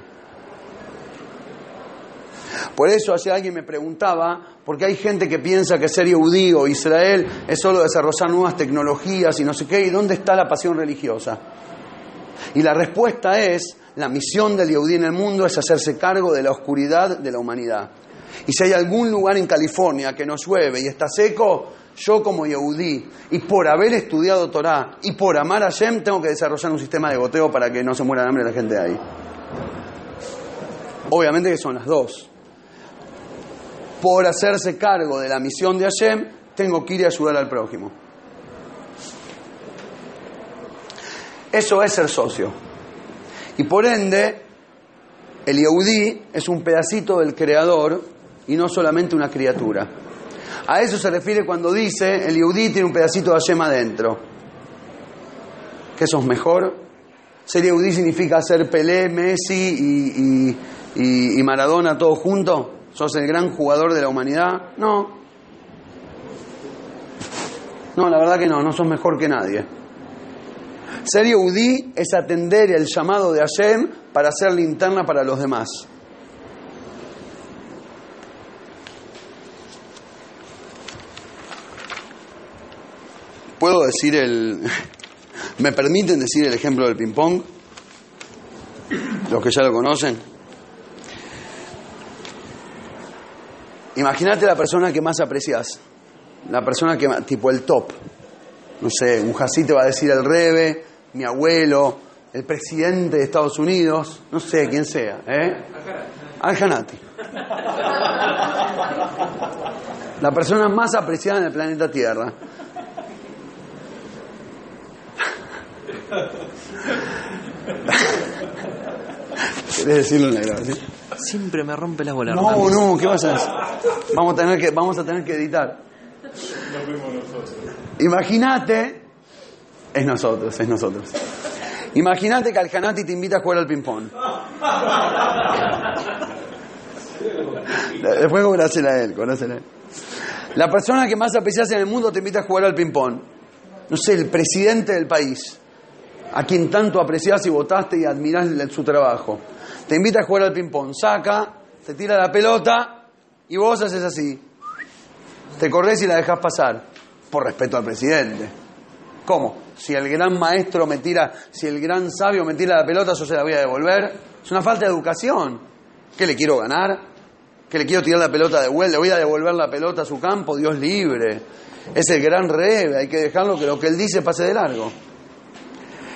Por eso hace alguien me preguntaba, porque hay gente que piensa que ser judío, Israel, es solo desarrollar nuevas tecnologías y no sé qué, ¿y dónde está la pasión religiosa? Y la respuesta es, la misión del Yehudí en el mundo es hacerse cargo de la oscuridad de la humanidad. Y si hay algún lugar en California que no llueve y está seco, yo como Yehudí, y por haber estudiado Torah y por amar a Shem, tengo que desarrollar un sistema de goteo para que no se muera de hambre la gente ahí. Obviamente que son las dos. Por hacerse cargo de la misión de Hashem, tengo que ir a ayudar al prójimo. Eso es ser socio. Y por ende, el Yehudí es un pedacito del Creador y no solamente una criatura. A eso se refiere cuando dice el Yehudí tiene un pedacito de Hashem adentro. ¿Que eso es mejor? Ser Yehudí significa ser Pelé, Messi y, y, y, Maradona todos juntos. ¿Sos el gran jugador de la humanidad? No. No, la verdad que no, no sos mejor que nadie. Ser Yehudí es atender el llamado de Hashem para ser linterna para los demás. ¿Puedo decir el... ¿Me permiten decir el ejemplo del ping-pong? Los que ya lo conocen. Imagínate la persona que más aprecias. La persona que más, tipo el top. No sé, un jasí te va a decir el rebe, mi abuelo, el presidente de Estados Unidos, no sé quién sea, ¿eh? Al-Hanati. La persona más apreciada en el planeta Tierra. ¿Querés decirlo en la grabación? Siempre me rompe las bolas. No, no, ¿qué vas a hacer? Vamos a tener que, vamos a tener que editar. Imagínate, es nosotros, es nosotros. Imagínate que Aljanati te invita a jugar al ping-pong. Después conocen a él, conocen a él. La persona que más aprecias en el mundo te invita a jugar al ping-pong. No sé, el presidente del país, a quien tanto apreciás y votaste y admirás su trabajo. Te invita a jugar al ping-pong. Saca, te tira la pelota y vos haces así. Te corres y la dejas pasar. Por respeto al presidente. ¿Cómo? Si el gran maestro me tira, si el gran sabio me tira la pelota, yo se la voy a devolver. Es una falta de educación. ¿Qué le quiero ganar? ¿Que le quiero tirar la pelota de vuelta? ¿Le voy a devolver la pelota a su campo? Dios libre. Es el gran rebe, hay que dejarlo que lo que él dice pase de largo.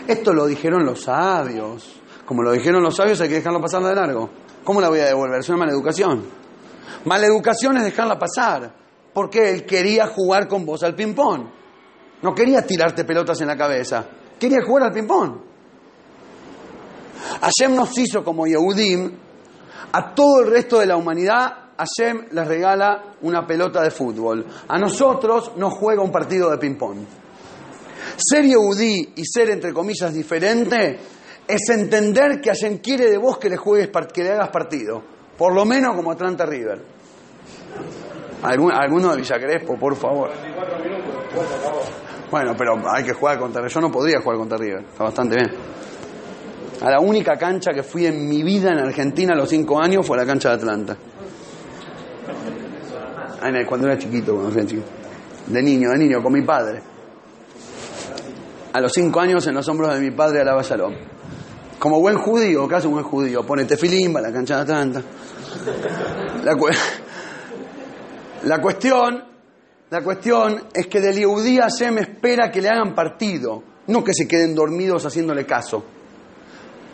Esto lo dijeron los sabios. Como lo dijeron los sabios, hay que dejarlo pasar de largo. ¿Cómo la voy a devolver? Es una maleducación. Maleducación es dejarla pasar. Porque él quería jugar con vos al ping-pong. No quería tirarte pelotas en la cabeza. Quería jugar al ping-pong. Hashem nos hizo como Yehudim. A todo el resto de la humanidad, Hashem les regala una pelota de fútbol. A nosotros nos juega un partido de ping-pong. Ser Yehudí y ser, entre comillas, diferente es entender que Hashem quiere de vos que le juegues, que le hagas partido. Por lo menos como Atlanta River. ¿Algún, alguno de Villa Crespo, por favor. Bueno, pero hay que jugar contra River. Yo no podría jugar contra River. Está bastante bien. A la única cancha que fui en mi vida en Argentina a los cinco años fue la cancha de Atlanta. Cuando era chiquito, cuando era chiquito. De niño, de niño, con mi padre. A los cinco años en los hombros de mi padre alaba Shalom. Como buen judío, casi un buen judío, pone tefilín, va a la cancha de Atlanta. La, la cuestión, la cuestión es que del Yehudí Hashem espera que le hagan partido, no que se queden dormidos haciéndole caso.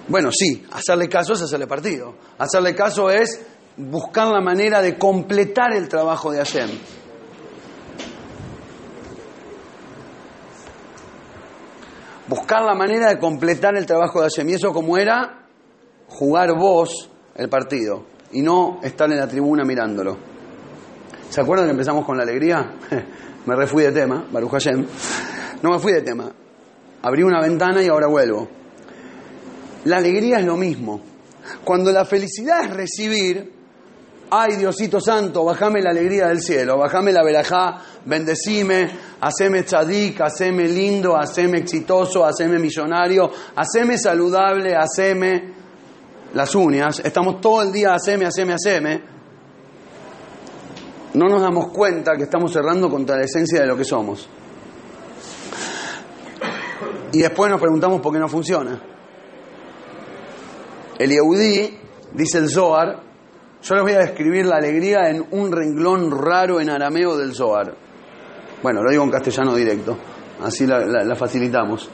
Bueno, sí, hacerle caso es hacerle partido. Hacerle caso es buscar la manera de completar el trabajo de Hashem. Buscar la manera de completar el trabajo de Hashem. ¿Y eso como era? Jugar vos el partido y no estar en la tribuna mirándolo. ¿Se acuerdan que empezamos con la alegría? me refui de tema, Baruch Hashem. No me fui de tema. Abrí una ventana y ahora vuelvo. La alegría es lo mismo. Cuando la felicidad es recibir, ay Diosito Santo, bajame la alegría del cielo, bajame la verajá, bendecime, haceme tzadik, haceme lindo, haceme exitoso, haceme millonario, haceme saludable, haceme las uñas. Estamos todo el día haceme, haceme, haceme. No nos damos cuenta que estamos cerrando contra la esencia de lo que somos. Y después nos preguntamos por qué no funciona. El Yehudí, dice el Zohar, yo les voy a describir la alegría en un renglón raro en arameo del Zohar. Bueno, lo digo en castellano directo, así la, facilitamos.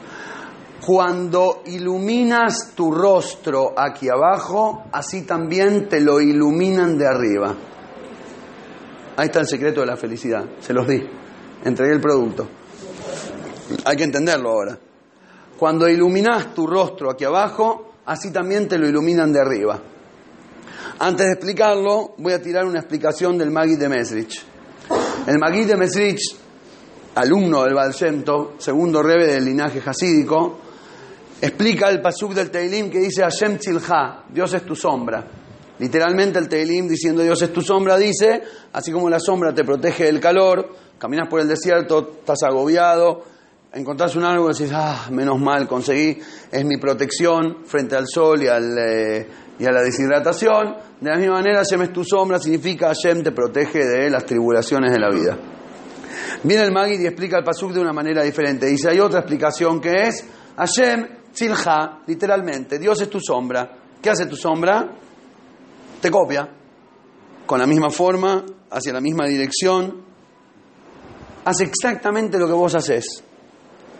Cuando iluminas tu rostro aquí abajo, así también te lo iluminan de arriba. Ahí está el secreto de la felicidad, se los di, entregué el producto. Hay que entenderlo ahora. Cuando iluminas tu rostro aquí abajo, así también te lo iluminan de arriba. Antes de explicarlo, voy a tirar una explicación del Magui de Mesrich. El Magui de Mesrich, alumno del Tov, segundo rebe del linaje hasídico, explica el pasuk del Teilim que dice Hashem Tzilha, Dios es tu sombra. Literalmente el Teilim diciendo Dios es tu sombra dice, así como la sombra te protege del calor, caminas por el desierto, estás agobiado, encontrás un árbol y decís, ah, menos mal, conseguí, es mi protección frente al sol y, eh, y a la deshidratación. De la misma manera, Hashem es tu sombra, significa Hashem te protege de las tribulaciones de la vida. Viene el Magid y explica el Pasuk de una manera diferente. Dice, hay otra explicación que es, Hashem Tzilha, literalmente, Dios es tu sombra. ¿Qué hace tu sombra? Te copia. Con la misma forma, hacia la misma dirección. Hace exactamente lo que vos haces.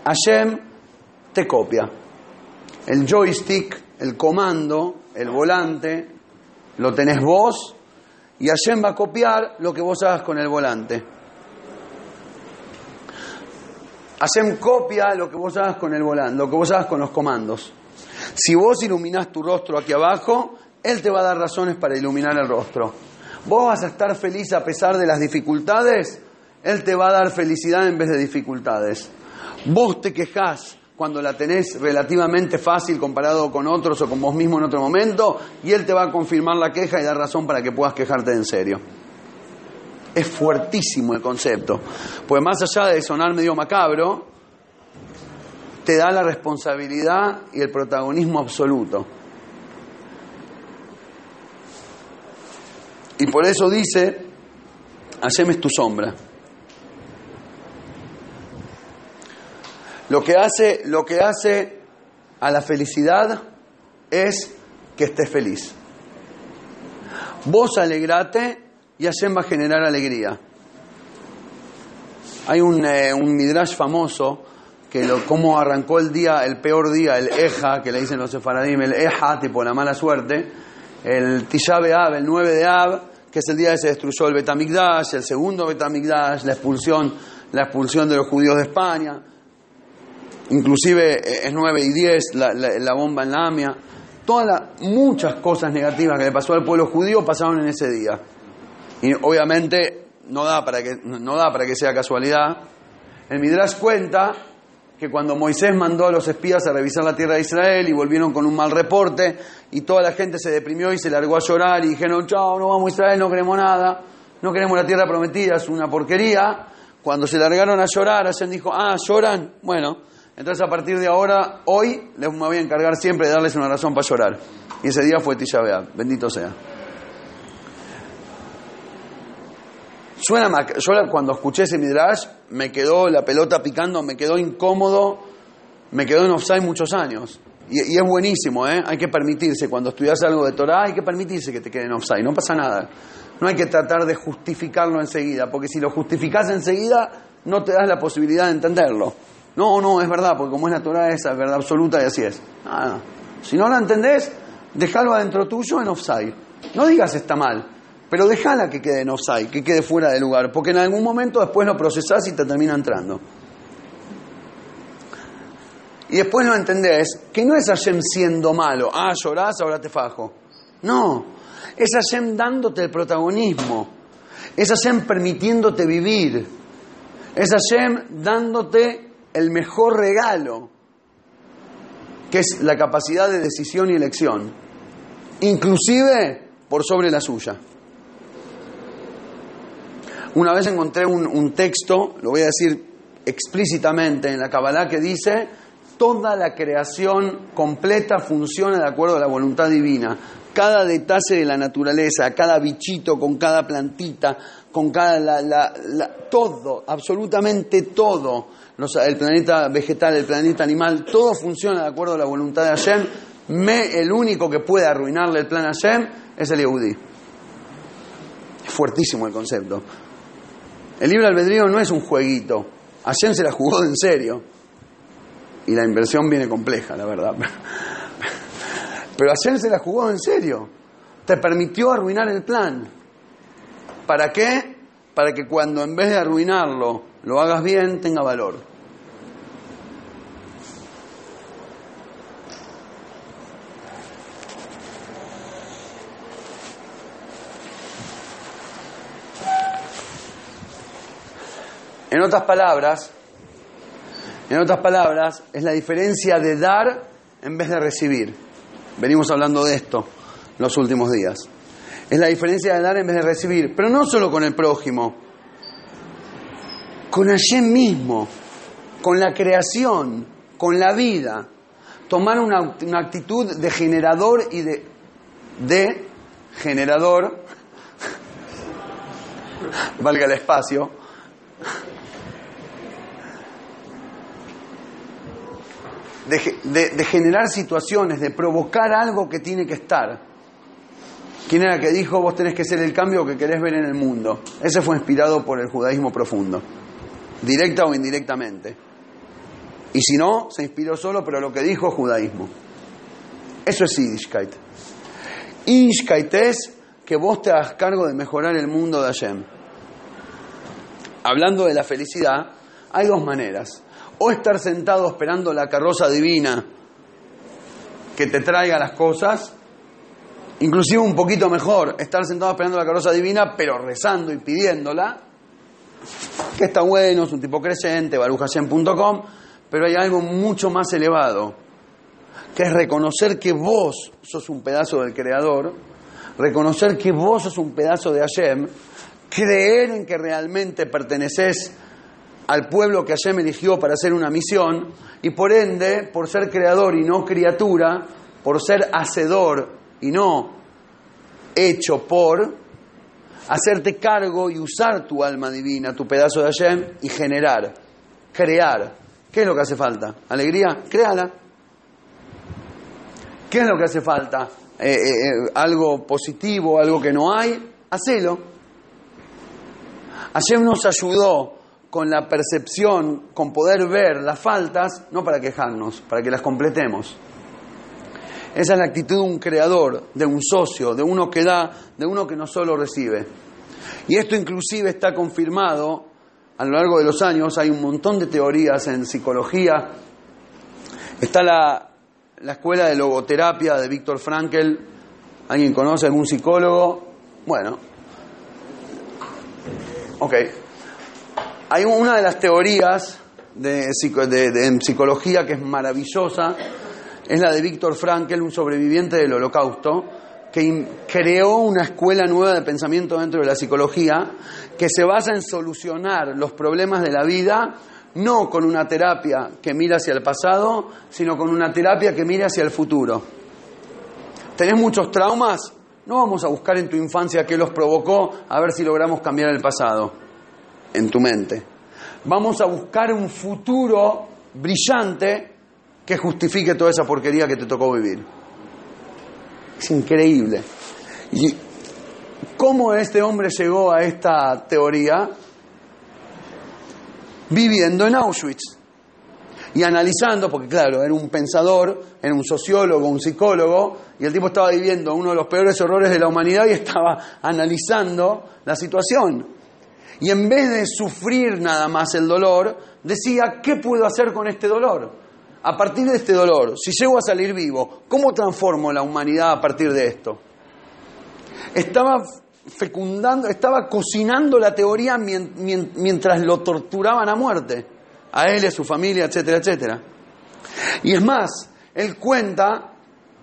Hashem te copia. El joystick, el comando, el volante, lo tenés vos y Hashem va a copiar lo que vos hagas con el volante. Hashem copia lo que vos hagas con el volante, lo que vos hagas con los comandos. Si vos iluminás tu rostro aquí abajo, Él te va a dar razones para iluminar el rostro. Vos vas a estar feliz a pesar de las dificultades, Él te va a dar felicidad en vez de dificultades. Vos te quejás cuando la tenés relativamente fácil comparado con otros o con vos mismo en otro momento, y Él te va a confirmar la queja y dar razón para que puedas quejarte en serio. Es fuertísimo el concepto. Pues más allá de sonar medio macabro, te da la responsabilidad y el protagonismo absoluto. Y por eso dice, Hashem es tu sombra. Lo que hace, lo que hace a la felicidad es que estés feliz. Vos alegrate y Hashem va a generar alegría. Hay un, eh, midrash famoso que lo, cómo arrancó el día, el peor día, el Eja, que le dicen los sefaradim, el Eja, tipo la mala suerte, el Tisha Av, el 9 de Av, que es el día que se destruyó el Betamigdash, el segundo Betamigdash, la expulsión, la expulsión de los judíos de España, inclusive eh, es 9 y 10, la, la, la bomba en la AMIA, todas las, muchas cosas negativas que le pasó al pueblo judío pasaron en ese día. Y obviamente no da para que, no da para que sea casualidad. El Midrash cuenta que cuando Moisés mandó a los espías a revisar la tierra de Israel y volvieron con un mal reporte y toda la gente se deprimió y se largó a llorar y dijeron, chao, no vamos a Israel, no queremos nada, no queremos la tierra prometida, es una porquería. Cuando se largaron a llorar, Hashem dijo, ah, lloran, bueno, entonces a partir de ahora, hoy les me voy a encargar siempre de darles una razón para llorar. Y ese día fue Tisha B'Av, bendito sea. Suena yo cuando escuché ese midrash me quedó la pelota picando, me quedó incómodo, me quedó en offside muchos años. Y, es buenísimo, ¿eh? Hay que permitirse, cuando estudias algo de Torah, hay que permitirse que te quede en offside, no pasa nada. No hay que tratar de justificarlo enseguida, porque si lo justificas enseguida, no te das la posibilidad de entenderlo. No, no, es verdad, porque como es la Torah, es verdad absoluta y así es. Nada. Si no la entendés, déjalo adentro tuyo en offside. No digas está mal, pero déjala que quede en offside, que quede fuera de lugar, porque en algún momento después lo procesás y te termina entrando. Y después lo entendés, que no es Hashem siendo malo, ah, llorás, ahora te fajo. No, es Hashem dándote el protagonismo, es Hashem permitiéndote vivir, es Hashem dándote el mejor regalo, que es la capacidad de decisión y elección, inclusive por sobre la suya. Una vez encontré un, un texto, lo voy a decir explícitamente en la Kabbalah, que dice, toda la creación completa funciona de acuerdo a la voluntad divina. Cada detalle de la naturaleza, cada bichito con cada plantita, con cada... La, la, todo, absolutamente todo, el planeta vegetal, el planeta animal, todo funciona de acuerdo a la voluntad de Hashem. Me, el único que puede arruinarle el plan a Hashem es el Yehudi. Fuertísimo el concepto. El libre albedrío no es un jueguito. Hashem se la jugó en serio. Y la inversión viene compleja, la verdad. Pero Hashem se la jugó en serio. Te permitió arruinar el plan. ¿Para qué? Para que cuando en vez de arruinarlo lo hagas bien, tenga valor. En otras palabras, en otras palabras, es la diferencia de dar en vez de recibir. Venimos hablando de esto los últimos días. Es la diferencia de dar en vez de recibir, pero no solo con el prójimo, con Hashem mismo, con la creación, con la vida. Tomar una, una actitud de generador y de, de generador, valga el espacio, de, ge- de- de generar situaciones, de provocar algo que tiene que estar. ¿Quién era que dijo vos tenés que ser el cambio que querés ver en el mundo? Ese fue inspirado por el judaísmo profundo, directa o indirectamente. Y si no, se inspiró solo, pero lo que dijo judaísmo. Eso es Yiddishkeit. Yiddishkeit es que vos te hagas cargo de mejorar el mundo de Hashem. Hablando de la felicidad, hay dos maneras. O estar sentado esperando la carroza divina que te traiga las cosas, inclusive un poquito mejor, estar sentado esperando la carroza divina, pero rezando y pidiéndola, que está bueno, es un tipo creyente, barujashem.com, pero hay algo mucho más elevado, que es reconocer que vos sos un pedazo del Creador, reconocer que vos sos un pedazo de Hashem, creer en que realmente perteneces al pueblo que Hashem eligió para hacer una misión, y por ende, por ser creador y no criatura, por ser hacedor y no hecho por, hacerte cargo y usar tu alma divina, tu pedazo de Hashem, y generar, crear. ¿Qué es lo que hace falta? ¿Alegría? Créala. ¿Qué es lo que hace falta? Eh, eh, eh, algo positivo, algo que no hay, hacelo. Hashem nos ayudó con la percepción, con poder ver las faltas, no para quejarnos, para que las completemos. Esa es la actitud de un creador, de un socio, de uno que da, de uno que no solo recibe. Y esto inclusive está confirmado a lo largo de los años, hay un montón de teorías en psicología. Está la, la escuela de logoterapia de Víctor Frankl. ¿Alguien conoce algún psicólogo? Bueno. Ok. Hay una de las teorías de, de- en psicología que es maravillosa, es la de Víctor Frankl, un sobreviviente del holocausto, que creó una escuela nueva de pensamiento dentro de la psicología que se basa en solucionar los problemas de la vida no con una terapia que mira hacia el pasado, sino con una terapia que mira hacia el futuro. ¿Tenés muchos traumas? No vamos a buscar en tu infancia qué los provocó, a ver si logramos cambiar el pasado en tu mente. Vamos a buscar un futuro brillante que justifique toda esa porquería que te tocó vivir. Es increíble. ¿Y cómo este hombre llegó a esta teoría? Viviendo en Auschwitz y analizando, porque claro, era un pensador, era un sociólogo, un psicólogo, y el tipo estaba viviendo uno de los peores horrores de la humanidad y estaba analizando la situación. Y en vez de sufrir nada más el dolor, decía, ¿qué puedo hacer con este dolor? A partir de este dolor, si llego a salir vivo, ¿cómo transformo la humanidad a partir de esto? Estaba fecundando, estaba cocinando la teoría mien- mien- mientras lo torturaban a muerte, a él a su familia, etcétera, etcétera. Y es más, él cuenta,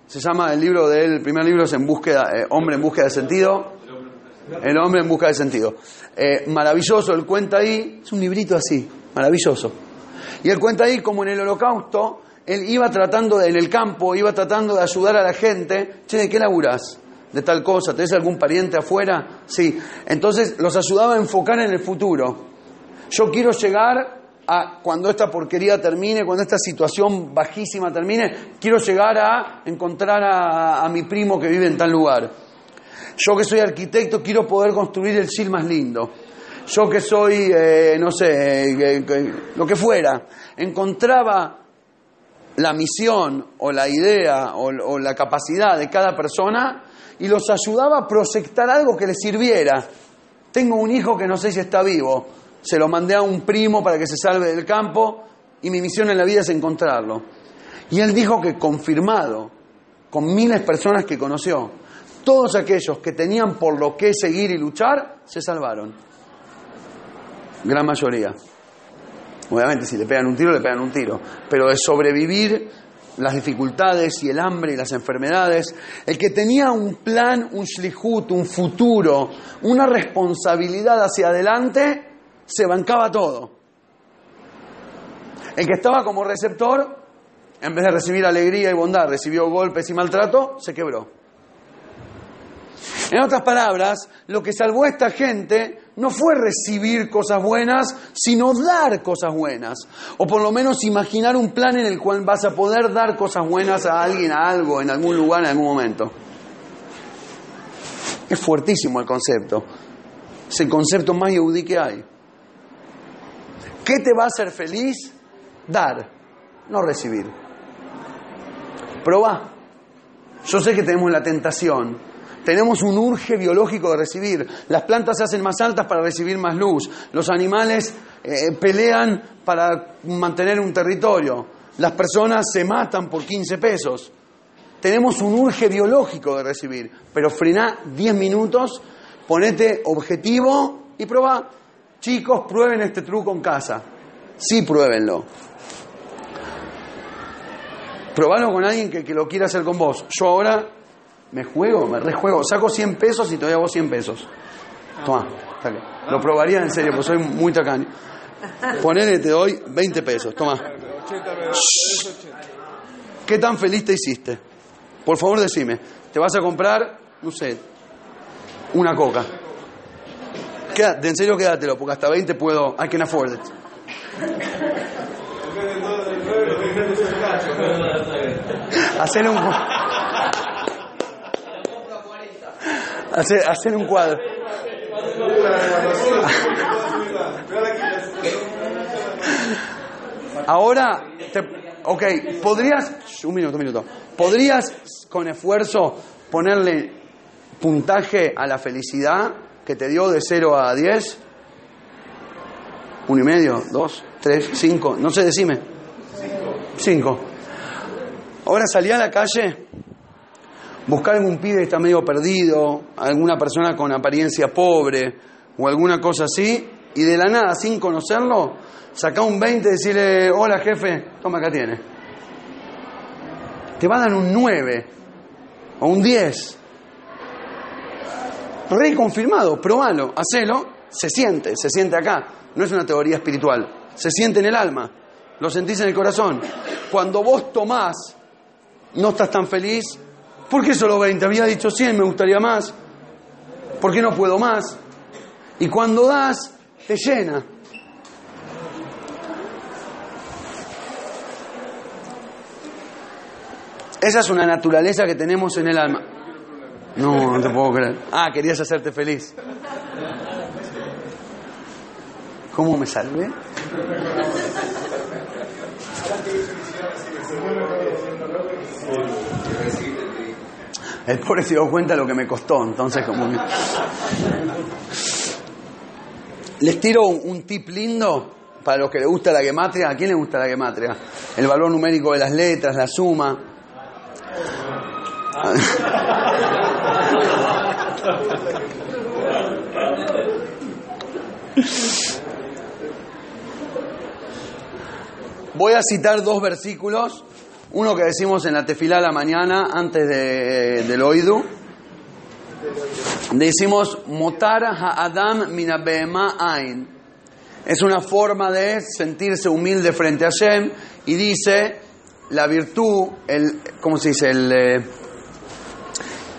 se llama el libro de él, el primer libro es en búsqueda, eh, Hombre en búsqueda de sentido, el hombre en busca de sentido. Eh, maravilloso, él cuenta ahí, es un librito así, maravilloso. Y él cuenta ahí como en el holocausto, él iba tratando, de, en el campo, iba tratando de ayudar a la gente. Che, ¿de qué laburás? De tal cosa, ¿tenés algún pariente afuera? Sí. Entonces los ayudaba a enfocar en el futuro. Yo quiero llegar a, cuando esta porquería termine, cuando esta situación bajísima termine, quiero llegar a encontrar a, a mi primo que vive en tal lugar. Yo que soy arquitecto quiero poder construir el SIL más lindo. Yo que soy, eh, no sé, eh, eh, lo que fuera, encontraba la misión o la idea o, o la capacidad de cada persona y los ayudaba a proyectar algo que les sirviera. Tengo un hijo que no sé si está vivo, se lo mandé a un primo para que se salve del campo y mi misión en la vida es encontrarlo. Y él dijo que confirmado, con miles de personas que conoció, todos aquellos que tenían por lo que seguir y luchar, se salvaron. Gran mayoría. Obviamente, si le pegan un tiro, le pegan un tiro. Pero de sobrevivir las dificultades y el hambre y las enfermedades, el que tenía un plan, un shlihut, un futuro, una responsabilidad hacia adelante, se bancaba todo. El que estaba como receptor, en vez de recibir alegría y bondad, recibió golpes y maltrato, se quebró. En otras palabras, lo que salvó a esta gente no fue recibir cosas buenas, sino dar cosas buenas. O por lo menos imaginar un plan en el cual vas a poder dar cosas buenas a alguien, a algo, en algún lugar, en algún momento. Es fuertísimo el concepto. Es el concepto más yudí que hay. ¿Qué te va a hacer feliz? Dar, no recibir. Probá. Yo sé que tenemos la tentación. Tenemos un urge biológico de recibir. Las plantas se hacen más altas para recibir más luz. Los animales eh, pelean para mantener un territorio. Las personas se matan por 15 pesos. Tenemos un urge biológico de recibir. Pero frená 10 minutos, ponete objetivo y probá. Chicos, prueben este truco en casa. Sí, pruébenlo. Probalo con alguien que lo quiera hacer con vos. Yo ahora me juego, me rejuego. Saco 100 pesos y te doy a vos 100 pesos. Toma, saca. Lo probaría en serio, pues soy muy tacaño. Ponele, te doy 20 pesos. Toma. ¿Qué tan feliz te hiciste? Por favor, decime. ¿Te vas a comprar, no sé, una coca? Quédate, en serio, quédatelo, porque hasta 20 puedo. I can afford it. Hacer un. Hacer, hacer un cuadro. Ahora, te, ok, podrías, un minuto, un minuto, podrías con esfuerzo ponerle puntaje a la felicidad que te dio de 0 a 10? ¿Uno y medio? ¿Dos? ¿Tres? ¿Cinco? No sé, decime. Cinco. Ahora salí a la calle, buscar algún pibe que está medio perdido, alguna persona con apariencia pobre o alguna cosa así, y de la nada, sin conocerlo, saca un 20 y decirle, hola jefe, toma acá tiene. Te va a dar un 9 o un 10. Reconfirmado, probalo, hacelo, se siente, se siente acá. No es una teoría espiritual, se siente en el alma, lo sentís en el corazón. Cuando vos tomás, no estás tan feliz. ¿Por qué solo 20? Había dicho 100, me gustaría más. ¿Por qué no puedo más? Y cuando das, te llena. Esa es una naturaleza que tenemos en el alma. No, no te puedo creer. Ah, querías hacerte feliz. ¿Cómo me salvé? El pobre se dio cuenta de lo que me costó, entonces como. Les tiro un, un tip lindo para los que les gusta la gematria. ¿A quién le gusta la gematria? El valor numérico de las letras, la suma. Voy a citar dos versículos, uno que decimos en la tefilá a la mañana antes de, del oidu. Decimos, Motar ha'adam minabema ain. Es una forma de sentirse humilde frente a Hashem y dice, la virtud, el, ¿cómo se dice? El, eh,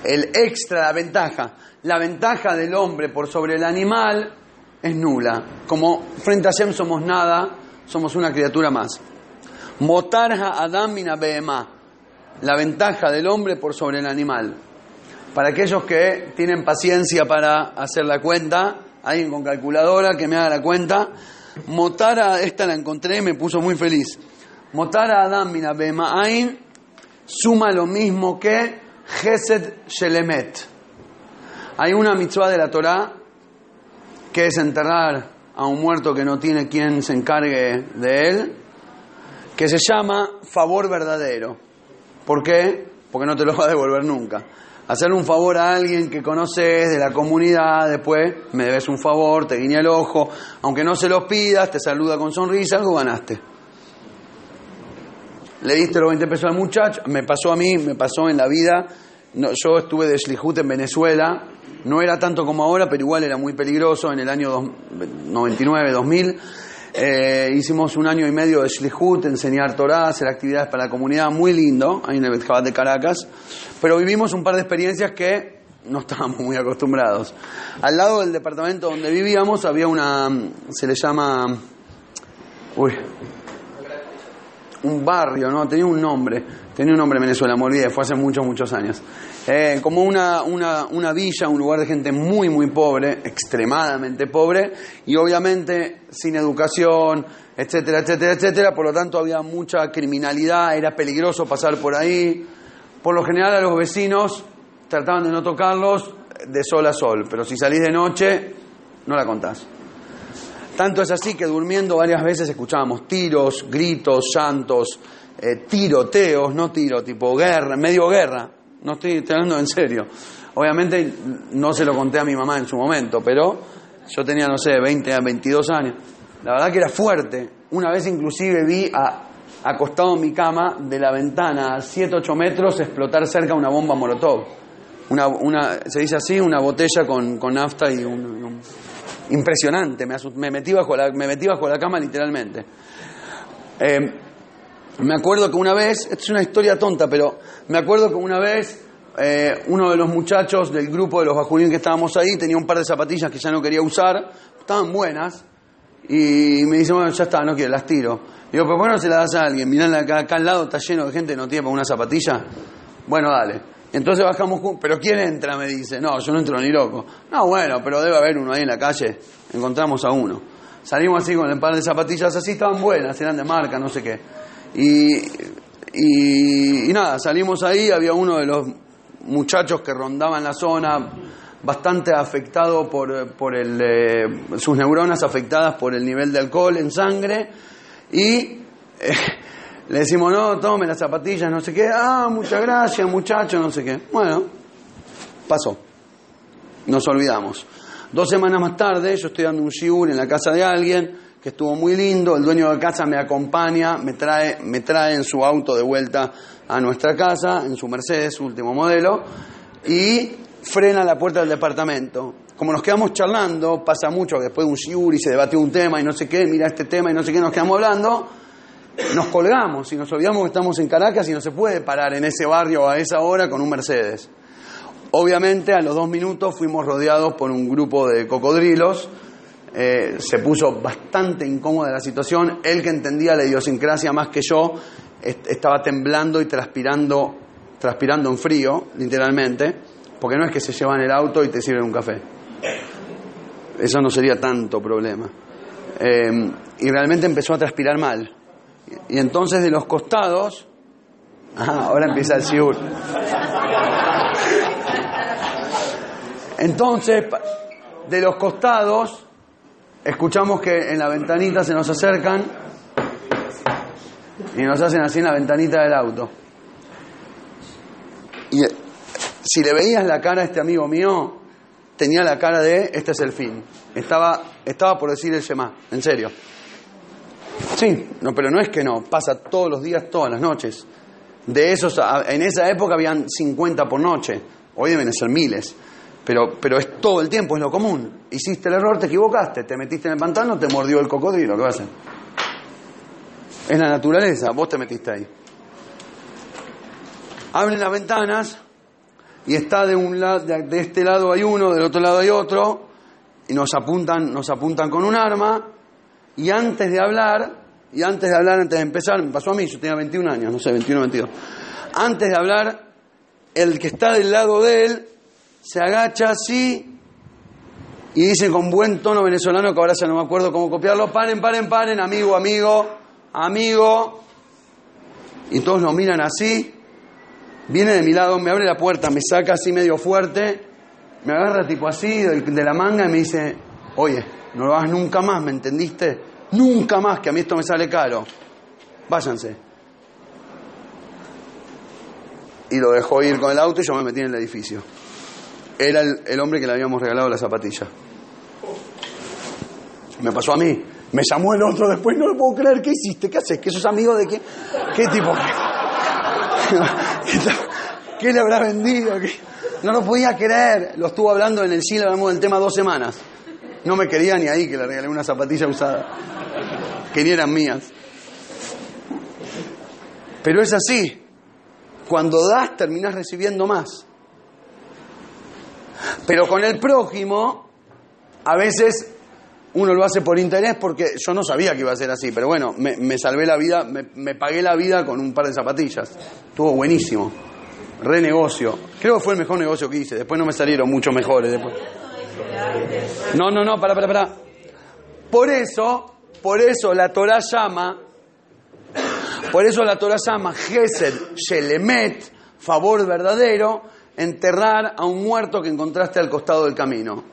el extra, la ventaja. La ventaja del hombre por sobre el animal es nula. Como frente a Hashem somos nada, somos una criatura más. Motarja Adam Behemá. La ventaja del hombre por sobre el animal. Para aquellos que tienen paciencia para hacer la cuenta, alguien con calculadora que me haga la cuenta. Motara, esta la encontré me puso muy feliz. Motara Adam Behemá Ain suma lo mismo que Gesed Shelemet. Hay una mitzvah de la Torá que es enterrar a un muerto que no tiene quien se encargue de él, que se llama favor verdadero. ¿Por qué? Porque no te lo va a devolver nunca. Hacerle un favor a alguien que conoces de la comunidad, después me debes un favor, te guiña el ojo, aunque no se lo pidas, te saluda con sonrisa, algo ganaste. Le diste los 20 pesos al muchacho, me pasó a mí, me pasó en la vida. No, yo estuve de Shlihut en Venezuela, no era tanto como ahora, pero igual era muy peligroso en el año 99, 2000. Eh, hicimos un año y medio de Shlihut, enseñar Torah, hacer actividades para la comunidad, muy lindo, ahí en el Betjabat de Caracas. Pero vivimos un par de experiencias que no estábamos muy acostumbrados. Al lado del departamento donde vivíamos había una, se le llama, uy, un barrio, ¿no? Tenía un nombre, tenía un nombre en Venezuela, me olvidé, fue hace muchos, muchos años. Eh, como una, una, una villa, un lugar de gente muy, muy pobre, extremadamente pobre, y obviamente sin educación, etcétera, etcétera, etcétera, por lo tanto había mucha criminalidad, era peligroso pasar por ahí. Por lo general a los vecinos trataban de no tocarlos de sol a sol, pero si salís de noche, no la contás. Tanto es así que durmiendo varias veces escuchábamos tiros, gritos, llantos, eh, tiroteos, no tiro, tipo guerra, medio guerra. No estoy, hablando en serio. Obviamente no se lo conté a mi mamá en su momento, pero yo tenía, no sé, 20 a 22 años. La verdad que era fuerte. Una vez inclusive vi a, acostado en mi cama de la ventana a 7, 8 metros explotar cerca una bomba molotov. Una, una, se dice así, una botella con, con nafta y un, impresionante. Me, asu- me, metí bajo la, me metí bajo la cama literalmente. Eh, me acuerdo que una vez, esta es una historia tonta, pero me acuerdo que una vez eh, uno de los muchachos del grupo de los bajulín que estábamos ahí tenía un par de zapatillas que ya no quería usar, estaban buenas, y me dice, bueno, ya está, no quiero, las tiro. Digo, pero ¿por qué no se las das a alguien? Mirá, acá, acá al lado está lleno de gente no tiene para una zapatilla. Bueno, dale. Entonces bajamos juntos, pero ¿quién entra? Me dice, no, yo no entro ni loco. No, bueno, pero debe haber uno ahí en la calle. Encontramos a uno. Salimos así con el par de zapatillas así, estaban buenas, eran de marca, no sé qué. Y, y, nada, salimos ahí, había uno de los muchachos que rondaban la zona, bastante afectado por, por el, eh, sus neuronas afectadas por el nivel de alcohol en sangre, y eh, le decimos, no, tome las zapatillas, no sé qué, ah, muchas gracias, muchacho, no sé qué. Bueno, pasó, nos olvidamos. Dos semanas más tarde, yo estoy dando un shiur en la casa de alguien, que estuvo muy lindo, el dueño de casa me acompaña, me trae, me trae en su auto de vuelta a nuestra casa, en su Mercedes, su último modelo, y frena la puerta del departamento. Como nos quedamos charlando, pasa mucho que después de un shiur y se debatió un tema y no sé qué, mira este tema y no sé qué, nos quedamos hablando, nos colgamos y nos olvidamos que estamos en Caracas y no se puede parar en ese barrio a esa hora con un Mercedes. Obviamente a los dos minutos fuimos rodeados por un grupo de cocodrilos, eh, se puso bastante incómoda la situación, él que entendía la idiosincrasia más que yo, est- estaba temblando y transpirando, transpirando en frío, literalmente, porque no es que se llevan el auto y te sirven un café. Eso no sería tanto problema. Eh, y realmente empezó a transpirar mal. Y entonces de los costados, ah, ahora empieza el siur. Entonces, de los costados, escuchamos que en la ventanita se nos acercan y nos hacen así en la ventanita del auto. Y eh, si le veías la cara a este amigo mío, tenía la cara de este es el fin. Estaba, estaba por decir el Shema, en serio. Sí, no, pero no es que no, pasa todos los días, todas las noches. De esos, en esa época habían 50 por noche, hoy deben ser miles. Pero, pero es todo el tiempo, es lo común. Hiciste el error, te equivocaste, te metiste en el pantano, te mordió el cocodrilo, ¿qué va a hacer? Es la naturaleza, vos te metiste ahí. Abren las ventanas y está de un lado, de, este lado hay uno, del otro lado hay otro, y nos apuntan, nos apuntan con un arma, y antes de hablar, y antes de hablar, antes de empezar, me pasó a mí, yo tenía 21 años, no sé, 21, 22. Antes de hablar, el que está del lado de él se agacha así y dice con buen tono venezolano, que ahora ya no me acuerdo cómo copiarlo, paren, paren, paren, amigo, amigo, amigo. Y todos nos miran así. Viene de mi lado, me abre la puerta, me saca así medio fuerte, me agarra tipo así de, la manga y me dice, oye, no lo hagas nunca más, ¿me entendiste? Nunca más, que a mí esto me sale caro. Váyanse. Y lo dejó ir con el auto y yo me metí en el edificio. Era el, hombre que le habíamos regalado la zapatilla. Me pasó a mí. Me llamó el otro después, no lo puedo creer. ¿Qué hiciste? ¿Qué haces? ¿Que sos amigo de qué? ¿Qué tipo? ¿Qué? ¿Qué le habrá vendido? No lo podía creer. Lo estuvo hablando en el cine, hablamos del tema dos semanas. No me quería ni ahí que le regalé una zapatilla usada. Que ni eran mías. Pero es así. Cuando das, terminás recibiendo más. Pero con el prójimo, a veces uno lo hace por interés porque yo no sabía que iba a ser así, pero bueno, me, salvé la vida, me, me pagué la vida con un par de zapatillas. Estuvo buenísimo. Renegocio. Creo que fue el mejor negocio que hice. Después no me salieron mucho mejores. Después. No, no, no, para, para, para. Por eso, por eso la Torah llama, por eso la Torah llama Gesed Shelemet, favor verdadero, enterrar a un muerto que encontraste al costado del camino.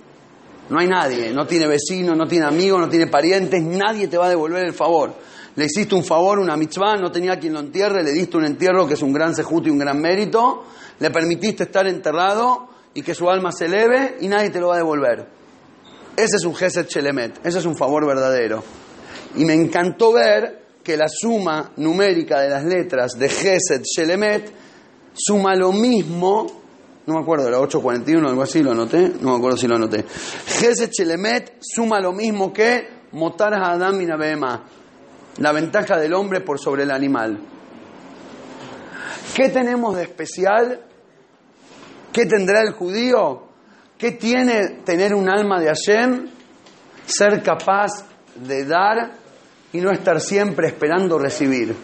No hay nadie, no tiene vecino, no tiene amigos, no tiene parientes, nadie te va a devolver el favor. Le hiciste un favor, una mitzvah, no tenía quien lo entierre, le diste un entierro que es un gran sejuto y un gran mérito, le permitiste estar enterrado y que su alma se eleve y nadie te lo va a devolver. Ese es un Gesed Shelemet, ese es un favor verdadero. Y me encantó ver que la suma numérica de las letras de Gesed Shelemet suma lo mismo, no me acuerdo, era 841 algo así, lo anoté, no me acuerdo si lo anoté. Gesed Shelemet suma lo mismo que Motar Adam y la ventaja del hombre por sobre el animal. ¿Qué tenemos de especial? ¿Qué tendrá el judío? ¿Qué tiene tener un alma de Hashem? Ser capaz de dar y no estar siempre esperando recibir.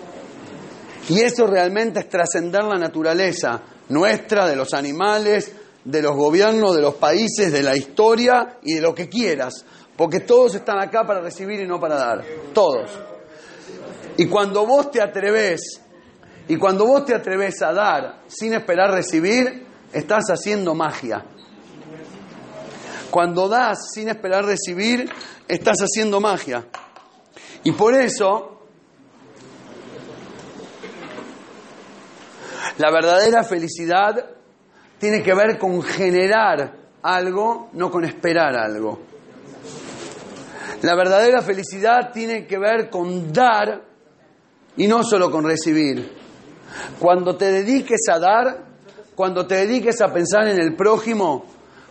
Y eso realmente es trascender la naturaleza nuestra, de los animales, de los gobiernos, de los países, de la historia y de lo que quieras. Porque todos están acá para recibir y no para dar. Todos. Y cuando vos te atreves, y cuando vos te atreves a dar sin esperar recibir, estás haciendo magia. Cuando das sin esperar recibir, estás haciendo magia. Y por eso, la verdadera felicidad tiene que ver con generar algo, no con esperar algo. La verdadera felicidad tiene que ver con dar y no solo con recibir. Cuando te dediques a dar, cuando te dediques a pensar en el prójimo,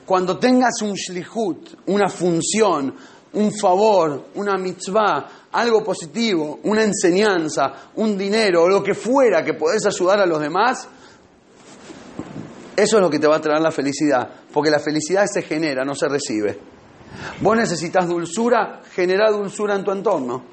cuando tengas un shlihut, una función, un favor, una mitzvah, algo positivo, una enseñanza, un dinero, lo que fuera que podés ayudar a los demás, eso es lo que te va a traer la felicidad, porque la felicidad se genera, no se recibe. Vos necesitas dulzura, genera dulzura en tu entorno.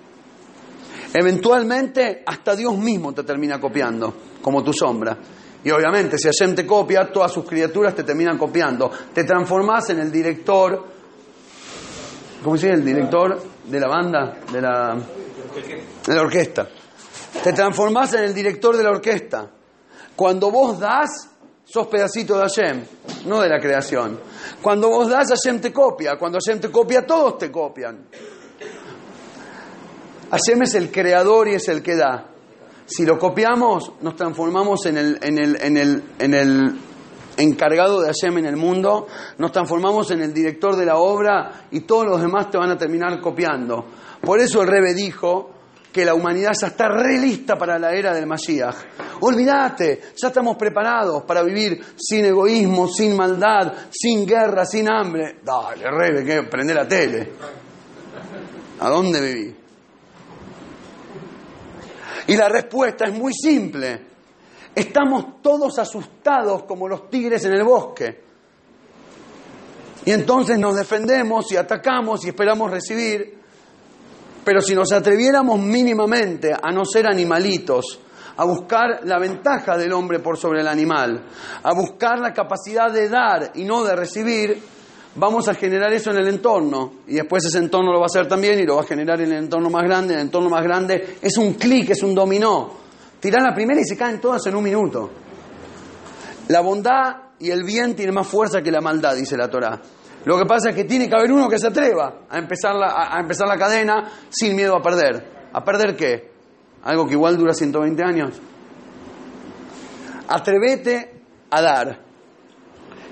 Eventualmente, hasta Dios mismo te termina copiando, como tu sombra. Y obviamente, si Hashem te copia, todas sus criaturas te terminan copiando. Te transformás en el director, ¿cómo se? El director de la banda, de la, de la orquesta. Te transformás en el director de la orquesta. Cuando vos das, sos pedacito de Hashem, no de la creación. Cuando vos das, Hashem te copia. Cuando Hashem te copia, todos te copian. Hashem es el creador y es el que da. Si lo copiamos, nos transformamos en el, en el, en el, en el encargado de Hashem en el mundo, nos transformamos en el director de la obra y todos los demás te van a terminar copiando. Por eso el Rebe dijo que la humanidad ya está re lista para la era del Mashiach. Olvídate, ya estamos preparados para vivir sin egoísmo, sin maldad, sin guerra, sin hambre. Dale, Rebe, que prende la tele. ¿A dónde viví? Y la respuesta es muy simple. Estamos todos asustados como los tigres en el bosque. Y entonces nos defendemos y atacamos y esperamos recibir. Pero si nos atreviéramos mínimamente a no ser animalitos, a buscar la ventaja del hombre por sobre el animal, a buscar la capacidad de dar y no de recibir, vamos a generar eso en el entorno. Y después ese entorno lo va a hacer también y lo va a generar en el entorno más grande. El entorno más grande es un clic, es un dominó. Tirás la primera y se caen todas en un minuto. La bondad y el bien tienen más fuerza que la maldad, dice la Torá. Lo que pasa es que tiene que haber uno que se atreva a empezar la, a empezar la cadena sin miedo a perder. ¿A perder qué? Algo que igual dura 120 años. Atrevete a dar.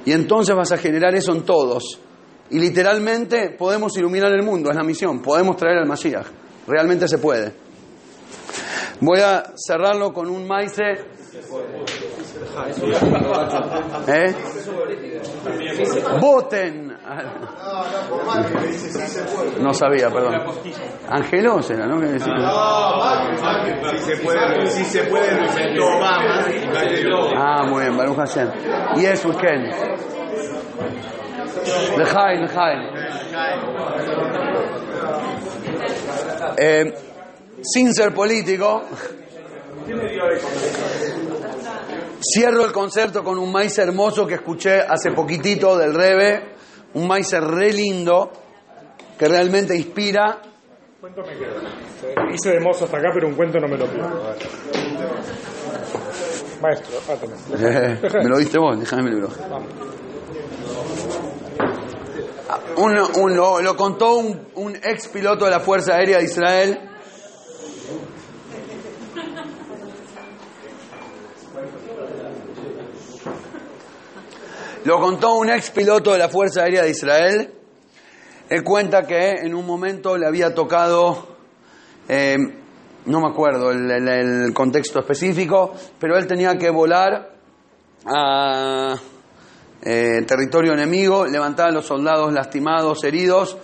Y entonces vas a generar eso en todos. Y literalmente podemos iluminar el mundo, es la misión. Podemos traer al Mashiach. Realmente se puede. Voy a cerrarlo con un maize. ¿Eh? Voten. No sabía, perdón. Angelos era, ¿no? Si se puede, si se puede. Ah, muy bien, Baruch Hashem. Yes, we can. Lejaim, Lejaim. Eh, sin ser político, cierro el concierto con un maíz hermoso que escuché hace poquitito del Rebe, un maíz re lindo que realmente inspira. Cuento me queda. Hice de mozo hasta acá, pero un cuento no me lo pido. Maestro, ah, tenés. me lo diste vos, déjame el libro. Vamos. Un- un- lo, lo contó un, un ex piloto de la Fuerza Aérea de Israel. Lo contó un ex piloto de la Fuerza Aérea de Israel. Él cuenta que en un momento le había tocado, eh, no me acuerdo el, contexto específico, pero él tenía que volar a eh, territorio enemigo, levantar a los soldados lastimados, heridos,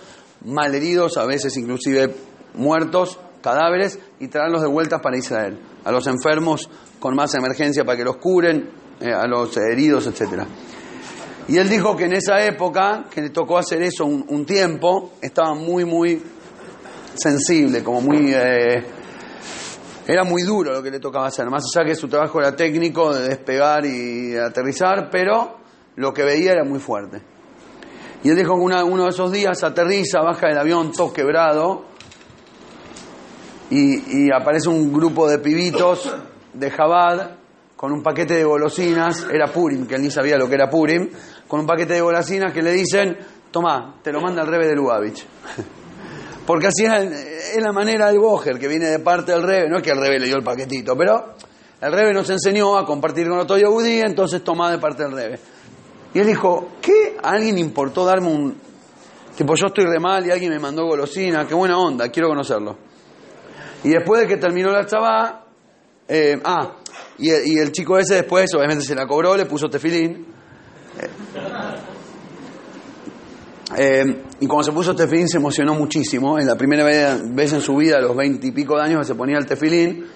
malheridos, a veces inclusive muertos, cadáveres, y traerlos de vuelta para Israel. A los enfermos con más emergencia para que los curen, eh, a los heridos, etcétera. Y él dijo que en esa época, que le tocó hacer eso un, tiempo, estaba muy, muy sensible, como muy... eh, era muy duro lo que le tocaba hacer, más allá que su trabajo era técnico, de despegar y aterrizar, pero lo que veía era muy fuerte. Y él dijo que uno de esos días aterriza, baja del avión todo quebrado, y, y aparece un grupo de pibitos de Jabad con un paquete de golosinas, era Purim, que él ni sabía lo que era Purim, con un paquete de golosinas que le dicen, toma, te lo manda el Rebe de Lubavitch. Porque así es, la manera del Boger, que viene de parte del Rebe, no es que el Rebe le dio el paquetito, pero el Rebe nos enseñó a compartir con otro Yehudí, entonces toma de parte del Rebe. Y él dijo, ¿qué? ¿A alguien importó darme un... Tipo, yo estoy re mal y alguien me mandó golosina, qué buena onda, quiero conocerlo. Y después de que terminó la chava, eh, ah, y el, chico ese después, obviamente se la cobró, le puso tefilín. Eh, y cuando se puso tefilín se emocionó muchísimo. En la primera vez, vez en su vida, a los veintipico de años, que se ponía el tefilín,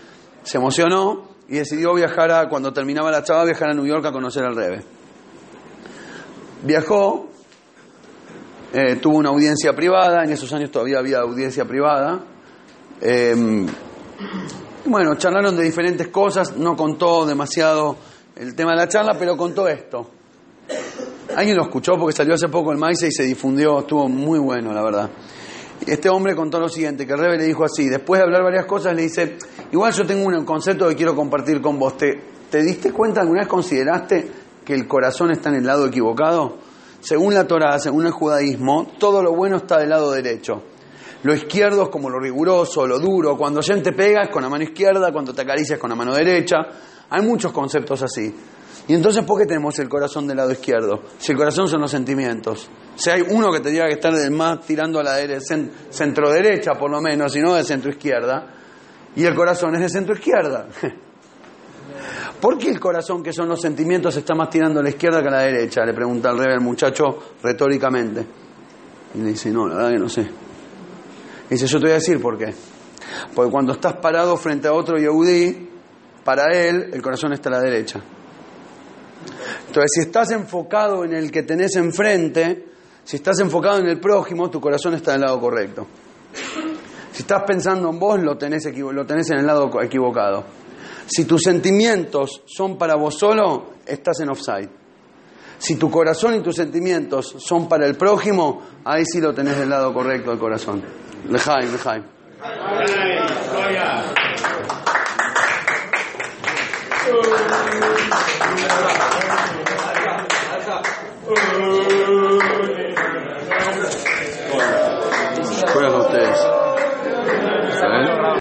se emocionó y decidió viajar a, cuando terminaba la chava, viajar a New York a conocer al Rebe. Viajó, eh, tuvo una audiencia privada, en esos años todavía había audiencia privada. Eh, bueno, charlaron de diferentes cosas, no contó demasiado el tema de la charla, pero contó esto. Alguien lo escuchó porque salió hace poco el maíz y se difundió, estuvo muy bueno, la verdad. Este hombre contó lo siguiente, que el Rebe le dijo así, después de hablar varias cosas, le dice, igual yo tengo un concepto que quiero compartir con vos. ¿Te, te diste cuenta, alguna vez consideraste que el corazón está en el lado equivocado? Según la Torah, según el judaísmo, todo lo bueno está del lado derecho. Lo izquierdo es como lo riguroso, lo duro. Cuando alguien te pega es con la mano izquierda, cuando te acaricias con la mano derecha. Hay muchos conceptos así. Y entonces, ¿por qué tenemos el corazón del lado izquierdo? Si el corazón son los sentimientos. Si hay uno que tendría que estar más tirando a la centro derecha, por lo menos, y no de centro izquierda, y el corazón es de centro izquierda. ¿Por qué el corazón, que son los sentimientos, está más tirando a la izquierda que a la derecha? Le pregunta al rey al muchacho retóricamente. Y le dice, no, la verdad que no sé. Dice, yo te voy a decir por qué. Porque cuando estás parado frente a otro Yehudí, para él el corazón está a la derecha. Entonces, si estás enfocado en el que tenés enfrente, si estás enfocado en el prójimo, tu corazón está del lado correcto. Si estás pensando en vos, lo tenés, lo tenés en el lado equivocado. Si tus sentimientos son para vos solo, estás en offside. Si tu corazón y tus sentimientos son para el prójimo, ahí sí lo tenés del lado correcto del corazón. Lejaim, lejaim. Juegan ustedes.